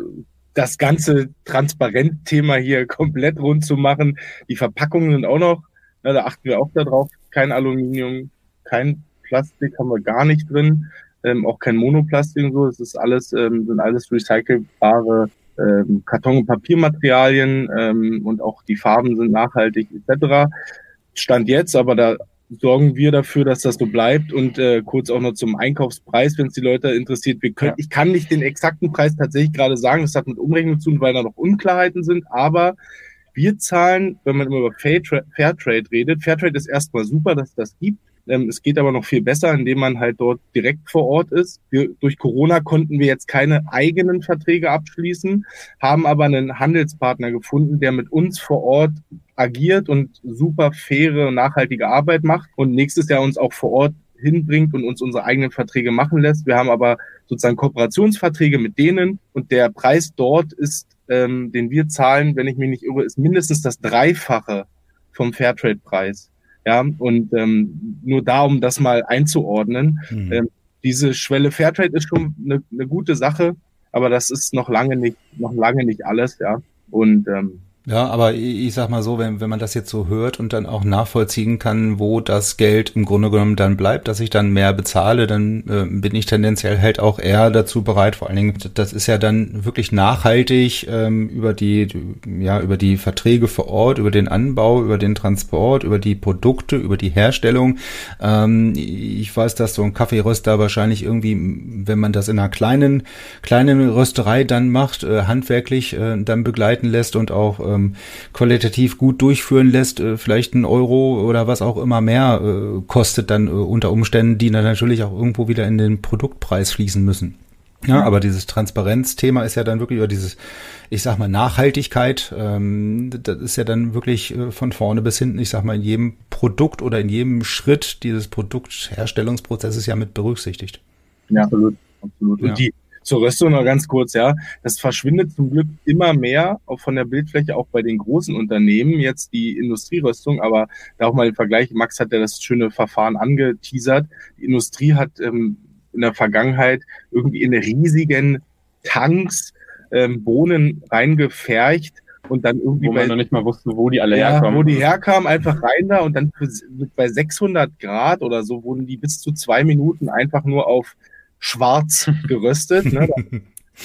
das ganze Transparent-Thema hier komplett rund zu machen. Die Verpackungen sind auch noch, na, da achten wir auch darauf, kein Aluminium, kein Plastik haben wir gar nicht drin, ähm, auch kein Monoplastik und so. Es ist alles, ähm, sind alles recycelbare ähm, Karton- und Papiermaterialien ähm, und auch die Farben sind nachhaltig etc. Stand jetzt, aber da sorgen wir dafür, dass das so bleibt. Und äh, kurz auch noch zum Einkaufspreis, wenn es die Leute interessiert. Wir können, ja. Ich kann nicht den exakten Preis tatsächlich gerade sagen. Das hat mit Umrechnung zu tun, weil da noch Unklarheiten sind. Aber wir zahlen, wenn man immer über Fairtrade redet, Fairtrade ist erstmal super, dass das gibt. Ähm, es geht aber noch viel besser, indem man halt dort direkt vor Ort ist. Wir, durch Corona konnten wir jetzt keine eigenen Verträge abschließen, haben aber einen Handelspartner gefunden, der mit uns vor Ort agiert und super faire, nachhaltige Arbeit macht und nächstes Jahr uns auch vor Ort hinbringt und uns unsere eigenen Verträge machen lässt. Wir haben aber sozusagen Kooperationsverträge mit denen und der Preis dort ist, ähm, den wir zahlen, wenn ich mich nicht irre, ist mindestens das Dreifache vom Fairtrade-Preis. Ja, und ähm, nur da, um das mal einzuordnen, mhm. ähm, diese Schwelle Fairtrade ist schon eine, eine gute Sache, aber das ist noch lange nicht, noch lange nicht alles, ja. Und ähm, ja, aber ich sag mal so, wenn, wenn man das jetzt so hört und dann auch nachvollziehen kann, wo das Geld im Grunde genommen dann bleibt, dass ich dann mehr bezahle, dann äh, bin ich tendenziell halt auch eher dazu bereit. Vor allen Dingen, das ist ja dann wirklich nachhaltig ähm, über die, ja, über die Verträge vor Ort, über den Anbau, über den Transport, über die Produkte, über die Herstellung. Ähm, ich weiß, dass so ein Kaffeeröster wahrscheinlich irgendwie, wenn man das in einer kleinen, kleinen Rösterei dann macht, äh, handwerklich äh, dann begleiten lässt und auch äh, ähm, qualitativ gut durchführen lässt, äh, vielleicht ein Euro oder was auch immer mehr äh, kostet dann äh, unter Umständen, die dann natürlich auch irgendwo wieder in den Produktpreis fließen müssen. Ja, aber dieses Transparenzthema ist ja dann wirklich über dieses, ich sag mal, Nachhaltigkeit. Ähm, das ist ja dann wirklich äh, von vorne bis hinten, ich sag mal, in jedem Produkt oder in jedem Schritt dieses Produktherstellungsprozesses ja mit berücksichtigt. Ja, absolut. absolut. Und Ja. die zur Röstung noch ganz kurz, ja. Das verschwindet zum Glück immer mehr, auch von der Bildfläche, auch bei den großen Unternehmen, jetzt die Industrieröstung, aber da auch mal im Vergleich, Max hat ja das schöne Verfahren angeteasert. Die Industrie hat ähm, in der Vergangenheit irgendwie in riesigen Tanks ähm, Bohnen reingefercht und dann irgendwie Wo man bei, noch nicht mal wusste, wo die alle ja, herkommen. wo die herkamen, einfach rein da und dann für, bei 600 Grad oder so wurden die bis zu zwei Minuten einfach nur auf schwarz geröstet, ne,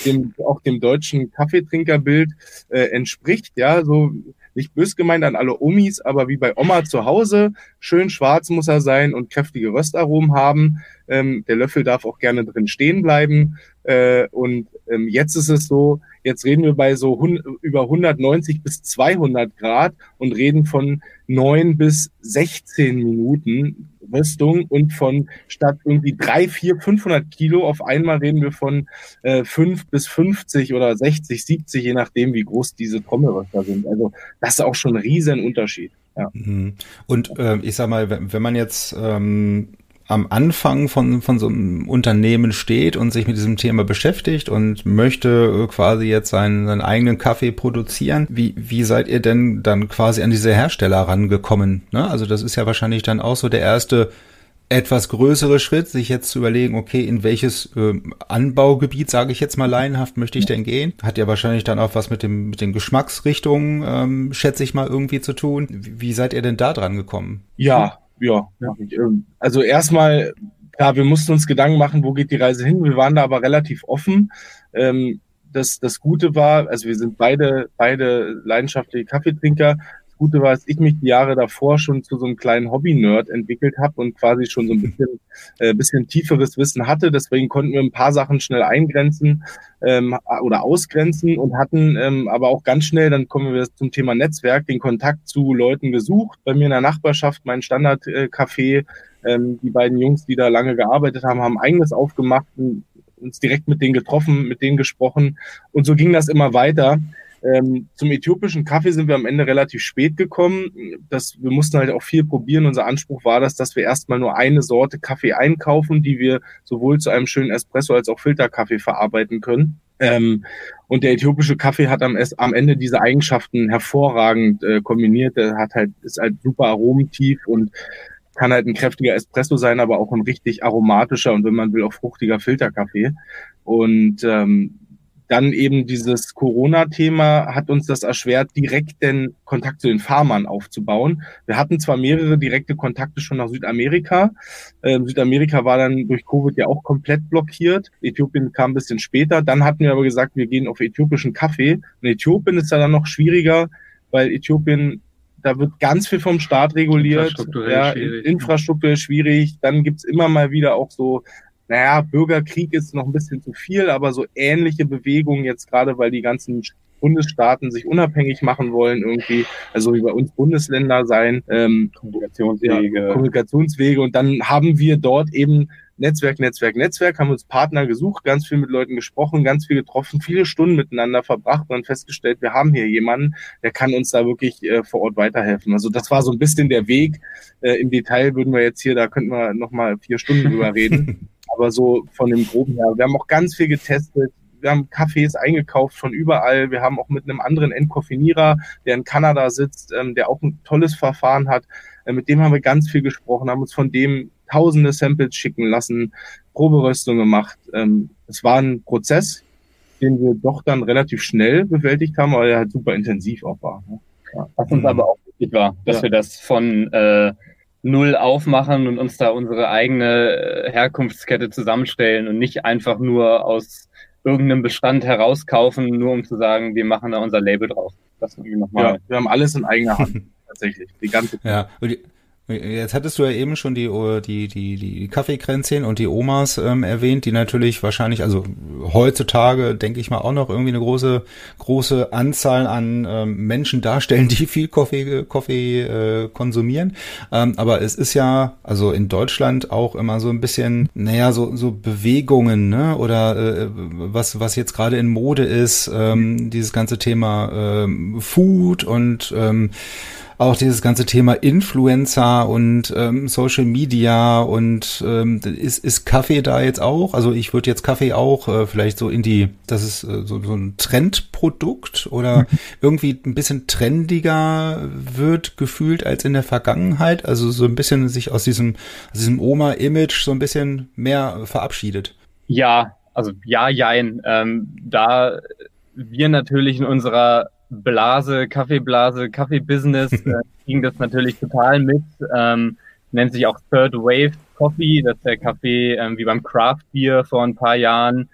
dem, auch dem deutschen Kaffeetrinkerbild äh, entspricht, ja, so nicht bös gemeint an alle Omis, aber wie bei Oma zu Hause, schön schwarz muss er sein und kräftige Röstaromen haben. Ähm, der Löffel darf auch gerne drin stehen bleiben. Äh, und ähm, jetzt ist es so, jetzt reden wir bei so über 190 bis 200 Grad und reden von 9 bis 16 Minuten Rüstung und von statt irgendwie 3, 4, 500 Kilo auf einmal reden wir von äh, 5 bis 50 oder 60, 70, je nachdem, wie groß diese Trommelröster sind. Also das ist auch schon ein riesen Unterschied. Ja. Mhm. Und äh, ich sag mal, wenn, wenn man jetzt ähm, am Anfang von, von so einem Unternehmen steht und sich mit diesem Thema beschäftigt und möchte äh, quasi jetzt seinen, seinen eigenen Kaffee produzieren, wie, wie seid ihr denn dann quasi an diese Hersteller rangekommen? Ne? Also das ist ja wahrscheinlich dann auch so der erste etwas größere Schritt, sich jetzt zu überlegen, okay, in welches äh, Anbaugebiet, sage ich jetzt mal laienhaft, möchte ich denn gehen? Hat ja wahrscheinlich dann auch was mit dem mit den Geschmacksrichtungen, ähm, schätze ich mal, irgendwie zu tun. Wie, wie seid ihr denn da dran gekommen? Ja, ja. Ähm, Also erstmal, klar, wir mussten uns Gedanken machen, wo geht die Reise hin. Wir waren da aber relativ offen. Ähm, das, das Gute war, also wir sind beide, beide leidenschaftliche Kaffeetrinker. Gute war, dass ich mich die Jahre davor schon zu so einem kleinen Hobby-Nerd entwickelt habe und quasi schon so ein bisschen, äh, bisschen tieferes Wissen hatte. Deswegen konnten wir ein paar Sachen schnell eingrenzen ähm, oder ausgrenzen und hatten ähm, aber auch ganz schnell, dann kommen wir zum Thema Netzwerk, den Kontakt zu Leuten gesucht. Bei mir in der Nachbarschaft, mein Standard-Café, ähm, die beiden Jungs, die da lange gearbeitet haben, haben eigenes aufgemacht, und uns direkt mit denen getroffen, mit denen gesprochen und so ging das immer weiter. Ähm, zum äthiopischen Kaffee sind wir am Ende relativ spät gekommen. Das, wir mussten halt auch viel probieren. Unser Anspruch war das, dass wir erstmal nur eine Sorte Kaffee einkaufen, die wir sowohl zu einem schönen Espresso als auch Filterkaffee verarbeiten können. Ähm, und der äthiopische Kaffee hat am, am Ende diese Eigenschaften hervorragend äh, kombiniert. Der hat halt, ist halt super aromentief und kann halt ein kräftiger Espresso sein, aber auch ein richtig aromatischer und wenn man will auch fruchtiger Filterkaffee. Und ähm, dann eben dieses Corona-Thema hat uns das erschwert, direkt den Kontakt zu den Farmern aufzubauen. Wir hatten zwar mehrere direkte Kontakte schon nach Südamerika. Ähm, Südamerika war dann durch Covid ja auch komplett blockiert. Äthiopien kam ein bisschen später. Dann hatten wir aber gesagt, wir gehen auf äthiopischen Kaffee. Und Äthiopien ist ja dann noch schwieriger, weil Äthiopien da wird ganz viel vom Staat reguliert. Infrastrukturell ja, schwierig. Infrastrukturell schwierig. Dann gibt's immer mal wieder auch so, naja, Bürgerkrieg ist noch ein bisschen zu viel, aber so ähnliche Bewegungen jetzt gerade, weil die ganzen Bundesstaaten sich unabhängig machen wollen, irgendwie, also wie bei uns Bundesländer sein, ähm, Kommunikationswege. ja, Kommunikationswege. Und dann haben wir dort eben Netzwerk, Netzwerk, Netzwerk, haben uns Partner gesucht, ganz viel mit Leuten gesprochen, ganz viel getroffen, viele Stunden miteinander verbracht und dann festgestellt, wir haben hier jemanden, der kann uns da wirklich äh, vor Ort weiterhelfen. Also das war so ein bisschen der Weg. Äh, Im Detail würden wir jetzt hier, da könnten wir nochmal vier Stunden drüber reden. Aber so von dem Groben her. Wir haben auch ganz viel getestet. Wir haben Kaffees eingekauft von überall. Wir haben auch mit einem anderen Entkoffinierer, der in Kanada sitzt, ähm, der auch ein tolles Verfahren hat. Äh, mit dem haben wir ganz viel gesprochen, haben uns von dem tausende Samples schicken lassen, Proberöstung gemacht. Ähm, es war ein Prozess, den wir doch dann relativ schnell bewältigt haben, aber der halt super intensiv auch war. Ne? Was uns Mhm. aber auch wichtig war, dass Ja. wir das von äh, null aufmachen und uns da unsere eigene äh, Herkunftskette zusammenstellen und nicht einfach nur aus irgendeinem Bestand herauskaufen, nur um zu sagen, wir machen da unser Label drauf. Das irgendwie Ja, nochmal. wir haben alles in eigener Hand, tatsächlich. Die ganze Ja, und, Jetzt hattest du ja eben schon die, die, die, die Kaffeekränzchen und die Omas ähm, erwähnt, die natürlich wahrscheinlich, also heutzutage denke ich mal auch noch irgendwie eine große, große Anzahl an ähm, Menschen darstellen, die viel Kaffee, Kaffee äh, konsumieren. Ähm, aber es ist ja, also in Deutschland auch immer so ein bisschen, naja, so, so Bewegungen, ne? Oder äh, was, was jetzt gerade in Mode ist, ähm, dieses ganze Thema ähm, Food und ähm, auch dieses ganze Thema Influencer und ähm, Social Media und ähm, ist, ist Kaffee da jetzt auch? Also ich würde jetzt Kaffee auch äh, vielleicht so in die, das ist äh, so, so ein Trendprodukt oder mhm. irgendwie ein bisschen trendiger wird gefühlt als in der Vergangenheit. Also so ein bisschen sich aus diesem, aus diesem Oma-Image so ein bisschen mehr verabschiedet. Ja, also ja, jein. Ähm, da wir natürlich in unserer Blase, Kaffeeblase, Kaffeebusiness äh, ging das natürlich total mit. Ähm, nennt sich auch Third Wave Coffee, das ist der Kaffee ähm, wie beim Craft Beer vor ein paar Jahren.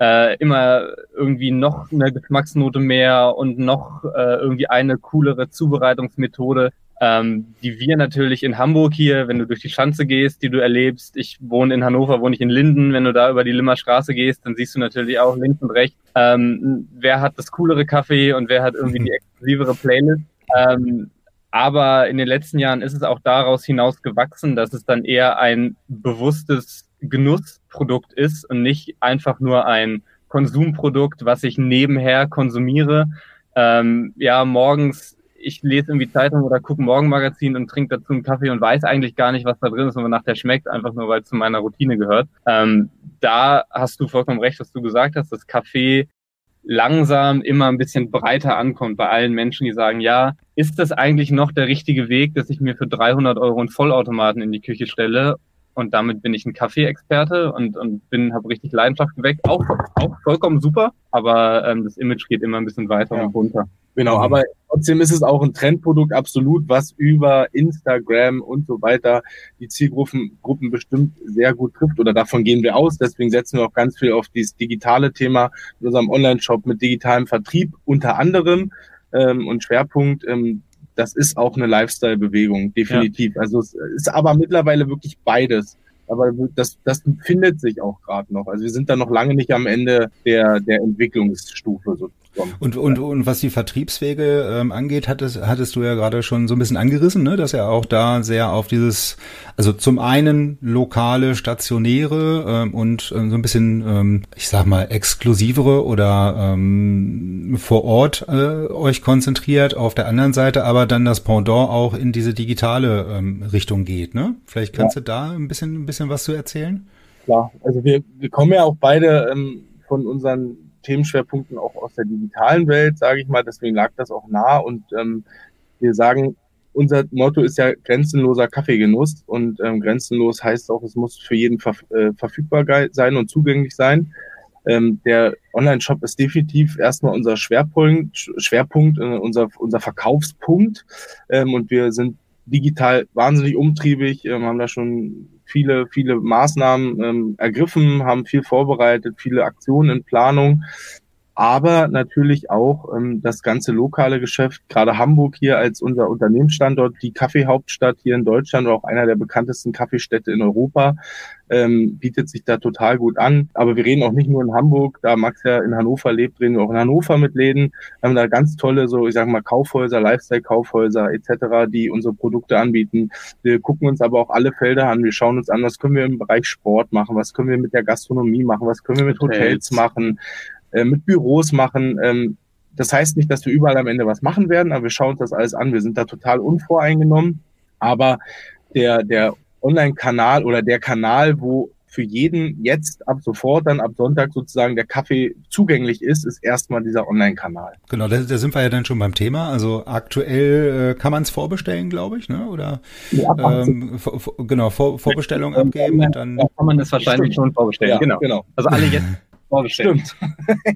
Äh, immer irgendwie noch eine Geschmacksnote mehr und noch äh, irgendwie eine coolere Zubereitungsmethode ähm, die wir natürlich in Hamburg hier, wenn du durch die Schanze gehst, die du erlebst, ich wohne in Hannover, wohne ich in Linden, wenn du da über die Limmer Straße gehst, dann siehst du natürlich auch links und rechts, ähm, wer hat das coolere Kaffee und wer hat irgendwie die exklusivere Playlist. Ähm, aber in den letzten Jahren ist es auch daraus hinaus gewachsen, dass es dann eher ein bewusstes Genussprodukt ist und nicht einfach nur ein Konsumprodukt, was ich nebenher konsumiere. Ähm, ja, morgens ich lese irgendwie Zeitung oder gucke Morgenmagazin und trinke dazu einen Kaffee und weiß eigentlich gar nicht, was da drin ist und wonach der schmeckt, einfach nur, weil es zu meiner Routine gehört. Ähm, da hast du vollkommen recht, was du gesagt hast, dass Kaffee langsam immer ein bisschen breiter ankommt bei allen Menschen, die sagen, ja, ist das eigentlich noch der richtige Weg, dass ich mir für 300 Euro einen Vollautomaten in die Küche stelle und damit bin ich ein Kaffee-Experte und, und bin habe richtig Leidenschaft geweckt. Auch, auch vollkommen super, aber ähm, das Image geht immer ein bisschen weiter ja. und runter. Genau, aber trotzdem ist es auch ein Trendprodukt absolut, was über Instagram und so weiter die Zielgruppen Gruppen bestimmt sehr gut trifft oder davon gehen wir aus. Deswegen setzen wir auch ganz viel auf dieses digitale Thema in unserem Online-Shop mit digitalem Vertrieb unter anderem ähm, und Schwerpunkt. Ähm, das ist auch eine Lifestyle-Bewegung, definitiv. Ja. Also es ist aber mittlerweile wirklich beides. Aber das, das findet sich auch gerade noch. Also wir sind da noch lange nicht am Ende der, der Entwicklungsstufe sozusagen. Und, und, und was die Vertriebswege ähm, angeht, hattest, hattest du ja gerade schon so ein bisschen angerissen, ne? dass er auch da sehr auf dieses, also zum einen lokale, stationäre ähm, und ähm, so ein bisschen, ähm, ich sag mal, exklusivere oder ähm, vor Ort äh, euch konzentriert, auf der anderen Seite aber dann das Pendant auch in diese digitale ähm, Richtung geht. Ne? Vielleicht kannst ja. du da ein bisschen, ein bisschen was zu erzählen? Klar, also wir, wir kommen ja auch beide ähm, von unseren Themenschwerpunkten auch aus der digitalen Welt, sage ich mal. Deswegen lag das auch nah. Und ähm, wir sagen, unser Motto ist ja grenzenloser Kaffeegenuss. Und ähm, grenzenlos heißt auch, es muss für jeden ver äh, verfügbar sein und zugänglich sein. Ähm, der Online-Shop ist definitiv erstmal unser Schwerpunkt, Schwerpunkt äh, unser, unser Verkaufspunkt. Ähm, und wir sind digital wahnsinnig umtriebig, ähm, haben da schon viele, viele Maßnahmen ähm, ergriffen, haben viel vorbereitet, viele Aktionen in Planung aber natürlich auch ähm, das ganze lokale Geschäft, gerade Hamburg hier als unser Unternehmensstandort, die Kaffeehauptstadt hier in Deutschland, auch einer der bekanntesten Kaffeestädte in Europa, ähm, bietet sich da total gut an. Aber wir reden auch nicht nur in Hamburg, da Max ja in Hannover lebt, reden wir auch in Hannover mit Läden, wir haben da ganz tolle, so ich sag mal, Kaufhäuser, Lifestyle-Kaufhäuser etc., die unsere Produkte anbieten. Wir gucken uns aber auch alle Felder an, wir schauen uns an, was können wir im Bereich Sport machen, was können wir mit der Gastronomie machen, was können wir mit Hotels, Hotels machen, äh, mit Büros machen. Ähm, das heißt nicht, dass wir überall am Ende was machen werden, aber wir schauen uns das alles an. Wir sind da total unvoreingenommen. Aber der, der Online-Kanal oder der Kanal, wo für jeden jetzt ab sofort, dann ab Sonntag sozusagen der Kaffee zugänglich ist, ist erstmal dieser Online-Kanal. Genau, da, da, sind wir ja dann schon beim Thema. Also aktuell äh, kann man es vorbestellen, glaube ich, ne? Oder ja, ähm, vor, genau, vor, Vorbestellung abgeben und dann. Ja, kann man das wahrscheinlich Stimmt. schon vorbestellen. Ja, genau. genau. Also alle jetzt vorbestellen. Stimmt.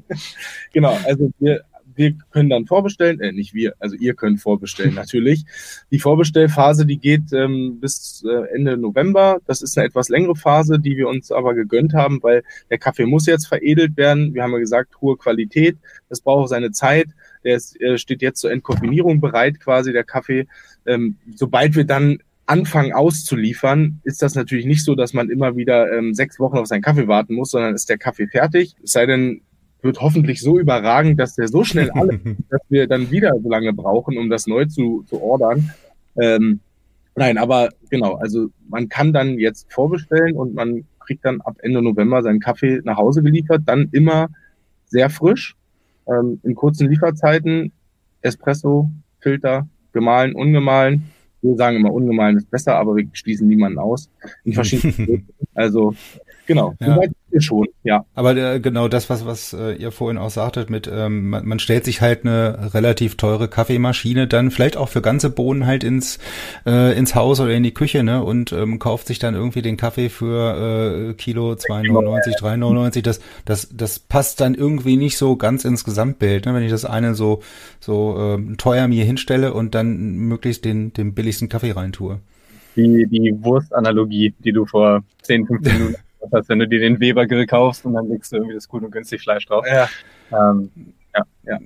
genau, also wir, wir können dann vorbestellen, äh, nicht wir, also ihr könnt vorbestellen natürlich. Die Vorbestellphase, die geht ähm, bis äh, Ende November. Das ist eine etwas längere Phase, die wir uns aber gegönnt haben, weil der Kaffee muss jetzt veredelt werden. Wir haben ja gesagt, hohe Qualität. Das braucht seine Zeit. Der ist, äh, steht jetzt zur Entkoffinierung bereit, quasi der Kaffee. Ähm, sobald wir dann anfangen auszuliefern, ist das natürlich nicht so, dass man immer wieder ähm, sechs Wochen auf seinen Kaffee warten muss, sondern ist der Kaffee fertig. Es sei denn, wird hoffentlich so überragend, dass der so schnell alle, dass wir dann wieder so lange brauchen, um das neu zu, zu ordern. Ähm, nein, aber genau, also man kann dann jetzt vorbestellen und man kriegt dann ab Ende November seinen Kaffee nach Hause geliefert, dann immer sehr frisch, ähm, in kurzen Lieferzeiten, Espresso, Filter, gemahlen, ungemahlen. Wir sagen immer, ungemahlen ist besser, aber wir schließen niemanden aus. In verschiedenen Also Genau, ja. soweit schon, ja. Aber äh, genau das, was, was äh, ihr vorhin auch sagtet, mit ähm, man, man stellt sich halt eine relativ teure Kaffeemaschine dann vielleicht auch für ganze Bohnen halt ins äh, ins Haus oder in die Küche, ne? Und ähm, kauft sich dann irgendwie den Kaffee für äh, Kilo 2,99, 3,99. Das, das, das passt dann irgendwie nicht so ganz ins Gesamtbild, ne? Wenn ich das eine so so ähm, teuer mir hinstelle und dann möglichst den, den billigsten Kaffee reintue. Die, die Wurstanalogie, die du vor 10, 15 Minuten heißt, wenn du dir den Weber-Grill kaufst und dann legst du irgendwie das gut und günstig Fleisch drauf. Ja. Ähm, ja, ja.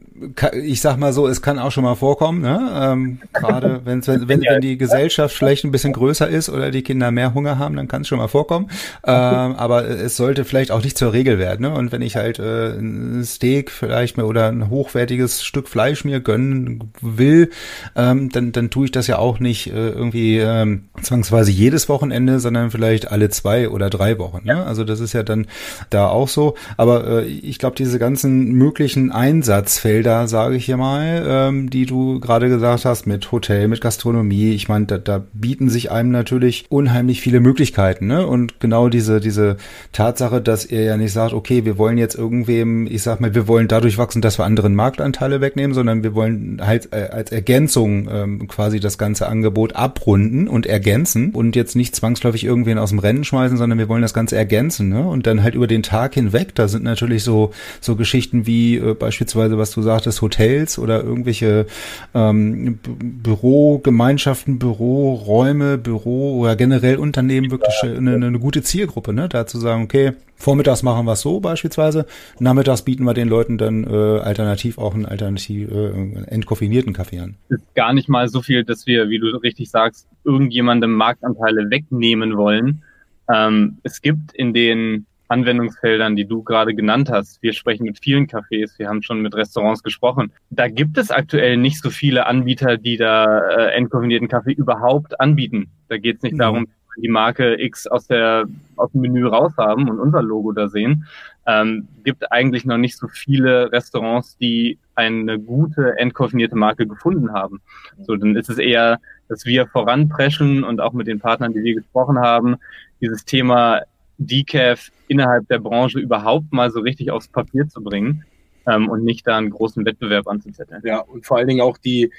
Ich sag mal so, es kann auch schon mal vorkommen, ne? Ähm, Gerade wenn, wenn, wenn, wenn die Gesellschaft vielleicht ein bisschen größer ist oder die Kinder mehr Hunger haben, dann kann es schon mal vorkommen. Ähm, aber es sollte vielleicht auch nicht zur Regel werden. Ne? Und wenn ich halt äh, ein Steak vielleicht mir oder ein hochwertiges Stück Fleisch mir gönnen will, ähm, dann, dann tue ich das ja auch nicht äh, irgendwie ähm, zwangsweise jedes Wochenende, sondern vielleicht alle zwei oder drei Wochen. Ne? Also das ist ja dann da auch so. Aber äh, ich glaube, diese ganzen möglichen Ein Einsatzfelder, sage ich hier mal, ähm, die du gerade gesagt hast, mit Hotel, mit Gastronomie. Ich meine, da, da bieten sich einem natürlich unheimlich viele Möglichkeiten. Ne? Und genau diese, diese Tatsache, dass ihr ja nicht sagt, okay, wir wollen jetzt irgendwem, ich sag mal, wir wollen dadurch wachsen, dass wir anderen Marktanteile wegnehmen, sondern wir wollen halt äh, als Ergänzung ähm, quasi das ganze Angebot abrunden und ergänzen und jetzt nicht zwangsläufig irgendwen aus dem Rennen schmeißen, sondern wir wollen das Ganze ergänzen. Ne? Und dann halt über den Tag hinweg, da sind natürlich so, so Geschichten wie äh, beispielsweise, was du sagtest, Hotels oder irgendwelche ähm, Bürogemeinschaften, Büroräume, Büro oder generell Unternehmen wirklich eine, eine gute Zielgruppe, ne? Da zu sagen, okay, Vormittags machen wir es so beispielsweise, nachmittags bieten wir den Leuten dann äh, alternativ auch einen alternativ äh, entkoffinierten Kaffee an. Es ist gar nicht mal so viel, dass wir, wie du richtig sagst, irgendjemandem Marktanteile wegnehmen wollen. Ähm, es gibt in den Anwendungsfeldern, die du gerade genannt hast. Wir sprechen mit vielen Cafés, wir haben schon mit Restaurants gesprochen. Da gibt es aktuell nicht so viele Anbieter, die da äh, entkoffinierten Kaffee überhaupt anbieten. Da geht es nicht mhm. darum, die Marke X aus der aus dem Menü raushaben und unser Logo da sehen. Ähm, gibt eigentlich noch nicht so viele Restaurants, die eine gute entkoffinierte Marke gefunden haben. So, dann ist es eher, dass wir voranpreschen und auch mit den Partnern, die wir gesprochen haben, dieses Thema Decaf innerhalb der Branche überhaupt mal so richtig aufs Papier zu bringen ähm, und nicht da einen großen Wettbewerb anzuzetteln. Ja, und vor allen Dingen auch die,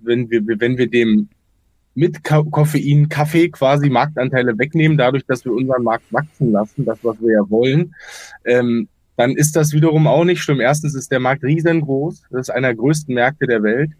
wenn wir, wenn wir dem mit Koffein Kaffee quasi Marktanteile wegnehmen, dadurch, dass wir unseren Markt wachsen lassen, das, was wir ja wollen, ähm, dann ist das wiederum auch nicht schlimm. Erstens ist der Markt riesengroß, das ist einer der größten Märkte der Welt.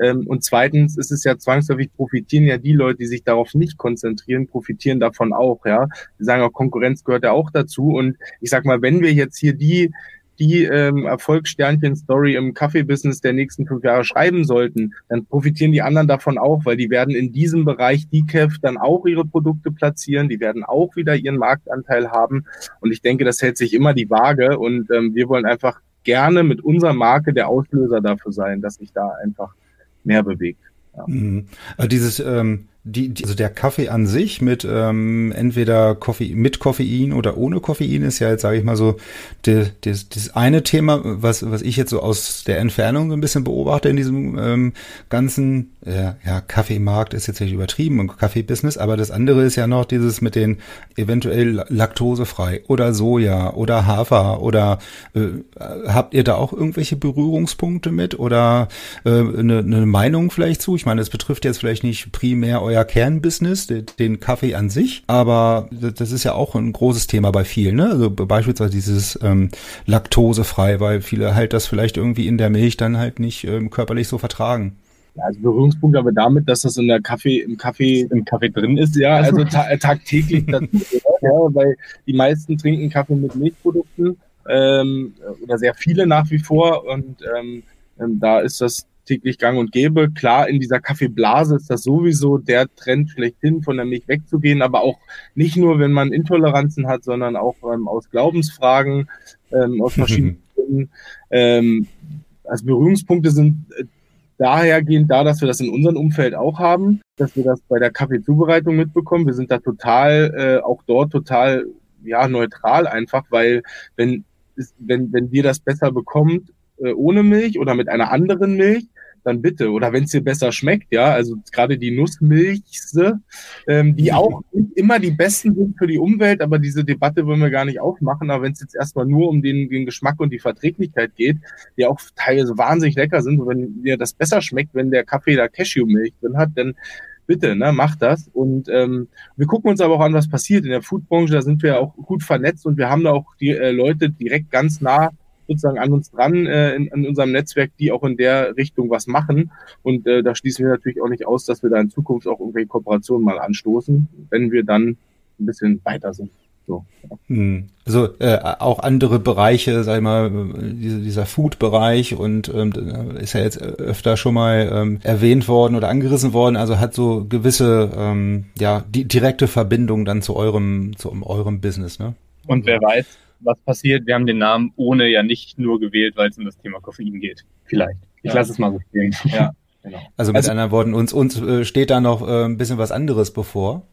Ähm, und zweitens ist es ja zwangsläufig profitieren ja die Leute, die sich darauf nicht konzentrieren, profitieren davon auch, ja. Die sagen auch, Konkurrenz gehört ja auch dazu. Und ich sag mal, wenn wir jetzt hier die die ähm, Erfolgssternchen-Story im Kaffee-Business der nächsten fünf Jahre schreiben sollten, dann profitieren die anderen davon auch, weil die werden in diesem Bereich Decaf dann auch ihre Produkte platzieren, die werden auch wieder ihren Marktanteil haben. Und ich denke, das hält sich immer die Waage und ähm, wir wollen einfach gerne mit unserer Marke der Auslöser dafür sein, dass sich da einfach mehr bewegt. Ja. Mhm. Also dieses ähm, die, die, also der Kaffee an sich mit ähm, entweder Koffein, mit Koffein oder ohne Koffein ist ja jetzt, sage ich mal so, die, die, das eine Thema, was, was ich jetzt so aus der Entfernung so ein bisschen beobachte in diesem ähm, ganzen äh, ja, Kaffeemarkt ist jetzt nicht übertrieben und Kaffeebusiness, aber das andere ist ja noch dieses mit den eventuell laktosefrei oder Soja oder Hafer oder äh, habt ihr da auch irgendwelche Berührungspunkte mit oder äh, eine, eine Meinung vielleicht zu? Ich meine, es betrifft jetzt vielleicht nicht primär euer Kernbusiness, den Kaffee an sich, aber das ist ja auch ein großes Thema bei vielen, ne? Also beispielsweise dieses ähm, laktosefrei, weil viele halt das vielleicht irgendwie in der Milch dann halt nicht ähm, körperlich so vertragen. Ja, also Berührungspunkt aber damit, dass das in der Kaffee, im Kaffee, im Kaffee drin ist, ja, also ta tagtäglich dazu ja, weil die meisten trinken Kaffee mit Milchprodukten ähm, oder sehr viele nach wie vor und ähm, ähm da ist das täglich gang und gäbe. Klar, in dieser Kaffeeblase ist das sowieso der Trend schlechthin, von der Milch wegzugehen, aber auch nicht nur, wenn man Intoleranzen hat, sondern auch ähm, aus Glaubensfragen, ähm, aus verschiedenen Gründen. Ähm, also Berührungspunkte sind äh, dahergehend da, dass wir das in unserem Umfeld auch haben, dass wir das bei der Kaffeezubereitung mitbekommen. Wir sind da total, äh, auch dort total ja neutral einfach, weil wenn wenn wenn wir das besser bekommt äh, ohne Milch oder mit einer anderen Milch, dann bitte. Oder wenn es dir besser schmeckt, ja, also gerade die Nussmilchse, ähm, die auch nicht immer die besten sind für die Umwelt, aber diese Debatte wollen wir gar nicht aufmachen. Aber wenn es jetzt erstmal nur um den, den Geschmack und die Verträglichkeit geht, die auch teilweise wahnsinnig lecker sind, und wenn dir das besser schmeckt, wenn der Kaffee da Cashewmilch drin hat, dann bitte, ne, mach das. Und ähm, wir gucken uns aber auch an, was passiert in der Foodbranche. Da sind wir auch gut vernetzt und wir haben da auch die äh, Leute direkt ganz nah sozusagen an uns dran äh, in, in unserem Netzwerk, die auch in der Richtung was machen. Und äh, da schließen wir natürlich auch nicht aus, dass wir da in Zukunft auch irgendwelche Kooperationen mal anstoßen, wenn wir dann ein bisschen weiter sind. So. Hm. Also äh, auch andere Bereiche, sag ich mal, diese, dieser Food-Bereich und ähm, ist ja jetzt öfter schon mal ähm, erwähnt worden oder angerissen worden. Also hat so gewisse ähm, ja die direkte Verbindung dann zu eurem zu eurem Business, ne? Und wer weiß, was passiert. Wir haben den Namen ohne ja nicht nur gewählt, weil es um das Thema Koffein geht. Vielleicht. Ich ja. lasse es mal so stehen. Ja, genau. Also mit also, anderen Worten, uns, uns äh, steht da noch äh, ein bisschen was anderes bevor.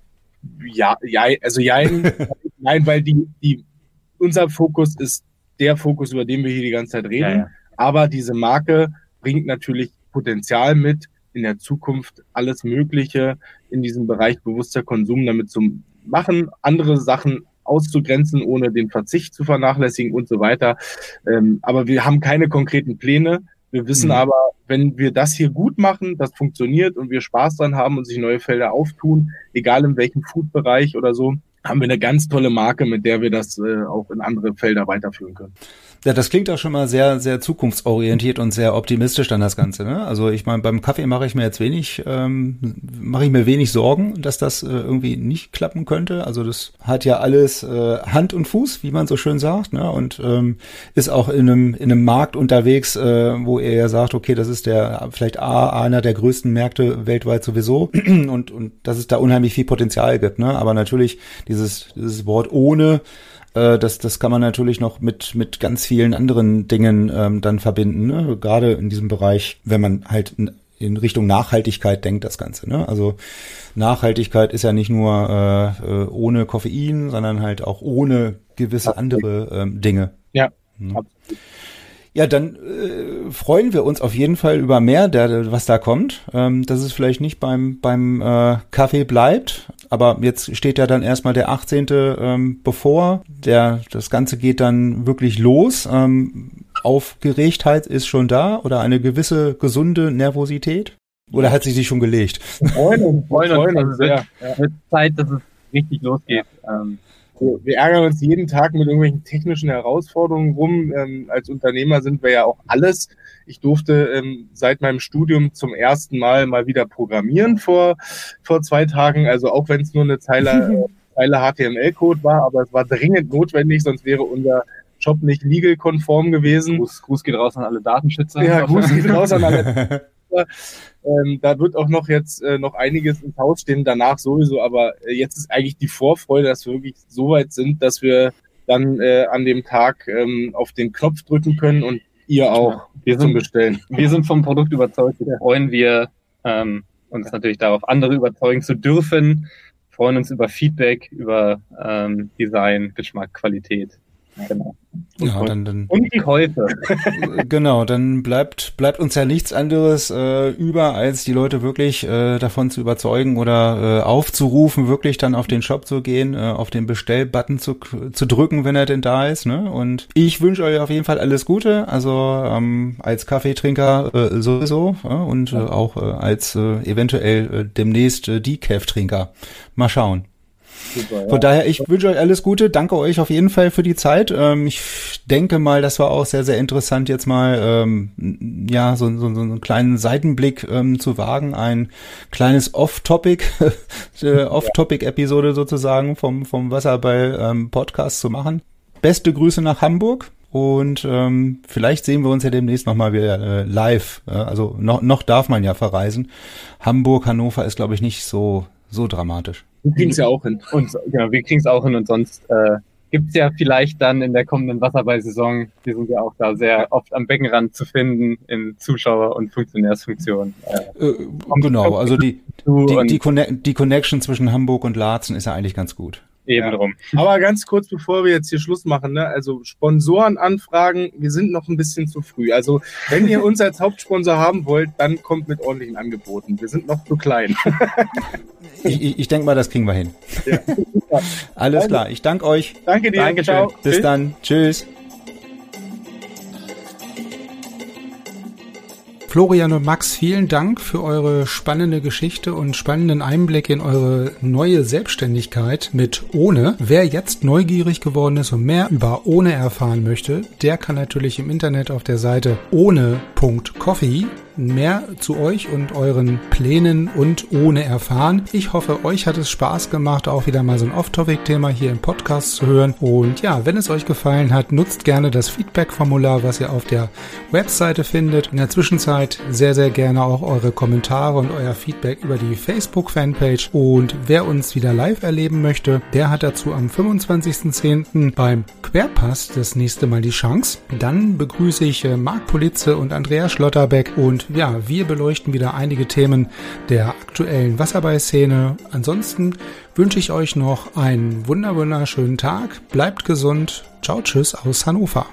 Ja, ja, also ja, nein, weil die, die, unser Fokus ist der Fokus, über den wir hier die ganze Zeit reden. Ja, ja. Aber diese Marke bringt natürlich Potenzial mit, in der Zukunft alles Mögliche in diesem Bereich bewusster Konsum damit zu machen, andere Sachen auszugrenzen, ohne den Verzicht zu vernachlässigen und so weiter. Ähm, aber wir haben keine konkreten Pläne. Wir wissen mhm. aber, wenn wir das hier gut machen, das funktioniert und wir Spaß dran haben und sich neue Felder auftun, egal in welchem Food-Bereich oder so, haben wir eine ganz tolle Marke, mit der wir das äh, auch in andere Felder weiterführen können. Ja, das klingt auch schon mal sehr, sehr zukunftsorientiert und sehr optimistisch dann das Ganze. Ne? Also ich meine, beim Kaffee mache ich mir jetzt wenig, ähm, mache ich mir wenig Sorgen, dass das äh, irgendwie nicht klappen könnte. Also das hat ja alles äh, Hand und Fuß, wie man so schön sagt, ne? und ähm, ist auch in einem, in einem Markt unterwegs, äh, wo er ja sagt, okay, das ist der vielleicht A, einer der größten Märkte weltweit sowieso und, und dass es da unheimlich viel Potenzial gibt. Ne? Aber natürlich dieses, dieses Wort ohne äh, das, das kann man natürlich noch mit, mit ganz vielen anderen Dingen ähm, dann verbinden. Ne? Gerade in diesem Bereich, wenn man halt in, Richtung Nachhaltigkeit denkt, das Ganze. Ne? Also Nachhaltigkeit ist ja nicht nur äh, äh ohne Koffein, sondern halt auch ohne gewisse andere ähm, Dinge. Ja, absolut. Ja, dann äh, freuen wir uns auf jeden Fall über mehr, der, was da kommt. Ähm, dass es vielleicht nicht beim, beim äh, Kaffee bleibt. Aber jetzt steht ja dann erstmal der 18. Ähm, bevor. Der, das Ganze geht dann wirklich los. Ähm, Aufgeregtheit ist schon da oder eine gewisse gesunde Nervosität? Oder hat sie sich schon gelegt? Freuen, freuen, freuen uns sehr. Ja. Wird Zeit, dass es richtig losgeht. Ähm, wir ärgern uns jeden Tag mit irgendwelchen technischen Herausforderungen rum. Ähm, als Unternehmer sind wir ja auch alles. Ich durfte ähm, seit meinem Studium zum ersten Mal mal wieder programmieren vor, vor zwei Tagen. Also auch wenn es nur eine Zeile, Zeile HTML-Code war, aber es war dringend notwendig, sonst wäre unser Job nicht legal-konform gewesen. Gruß, Gruß geht raus an alle Datenschützer. Ja, Gruß geht raus an alle Ähm, da wird auch noch jetzt äh, noch einiges ins Haus stehen, danach sowieso, aber äh, jetzt ist eigentlich die Vorfreude, dass wir wirklich so weit sind, dass wir dann äh, an dem Tag ähm, auf den Knopf drücken können und ihr auch wir sind, bestellen. Wir sind vom Produkt überzeugt, wir freuen wir ähm, uns natürlich darauf, andere überzeugen zu dürfen, freuen uns über Feedback, über ähm, Design, Geschmack, Qualität. Genau. Ja, dann, dann, und die Käufe. genau, dann bleibt, bleibt uns ja nichts anderes äh, über, als die Leute wirklich äh, davon zu überzeugen oder äh, aufzurufen, wirklich dann auf den Shop zu gehen, äh, auf den Bestellbutton zu, zu drücken, wenn er denn da ist. Ne? Und ich wünsche euch auf jeden Fall alles Gute, also ähm, als Kaffeetrinker äh, sowieso äh, und äh, auch äh, als äh, eventuell äh, demnächst äh, Decaf-Trinker. Mal schauen. Super, ja. Von daher, ich wünsche euch alles Gute. Danke euch auf jeden Fall für die Zeit. Ähm, ich denke mal, das war auch sehr, sehr interessant, jetzt mal ähm, ja so, so, so einen kleinen Seitenblick ähm, zu wagen, ein kleines Off-Topic, äh, Off-Topic-Episode sozusagen vom vom Wasserball ähm, Podcast zu machen. Beste Grüße nach Hamburg Und ähm, vielleicht sehen wir uns ja demnächst nochmal wieder äh, live. Äh, also noch, noch darf man ja verreisen. Hamburg, Hannover ist, glaube ich, nicht so, so dramatisch. Wir kriegen es ja auch hin. Und genau, wir kriegen es auch hin und sonst äh, gibt es ja vielleicht dann in der kommenden Wasserball-Saison, wir sind ja auch da sehr oft am Beckenrand zu finden in Zuschauer- und Funktionärsfunktionen. Äh, äh, genau, also die, die, die, Conne die Connection zwischen Hamburg und Laatzen ist ja eigentlich ganz gut. Eben drum. Aber ganz kurz, bevor wir jetzt hier Schluss machen, ne? also Sponsorenanfragen, wir sind noch ein bisschen zu früh. Also wenn ihr uns als Hauptsponsor haben wollt, dann kommt mit ordentlichen Angeboten. Wir sind noch zu klein. ich ich, ich denke mal, das kriegen wir hin. Ja. Alles also, klar, ich danke euch. Danke dir. Dankeschön. Ciao. Bis Tschüss. dann. Tschüss. Florian und Max, vielen Dank für eure spannende Geschichte und spannenden Einblick in eure neue Selbstständigkeit mit Ohne. Wer jetzt neugierig geworden ist und mehr über Ohne erfahren möchte, der kann natürlich im Internet auf der Seite ohne.coffee mehr zu euch und euren Plänen und ohne erfahren. Ich hoffe, euch hat es Spaß gemacht, auch wieder mal so ein Off-Topic-Thema hier im Podcast zu hören. Und ja, wenn es euch gefallen hat, nutzt gerne das Feedback-Formular, was ihr auf der Webseite findet. In der Zwischenzeit sehr, sehr gerne auch eure Kommentare und euer Feedback über die Facebook-Fanpage. Und wer uns wieder live erleben möchte, der hat dazu am 25.10. beim Querpass das nächste Mal die Chance. Dann begrüße ich äh, Marc Politze und Andrea Schlotterbeck und ja, wir beleuchten wieder einige Themen der aktuellen Wasserball-Szene. Ansonsten wünsche ich euch noch einen wunder wunderschönen Tag. Bleibt gesund. Ciao, tschüss aus Hannover.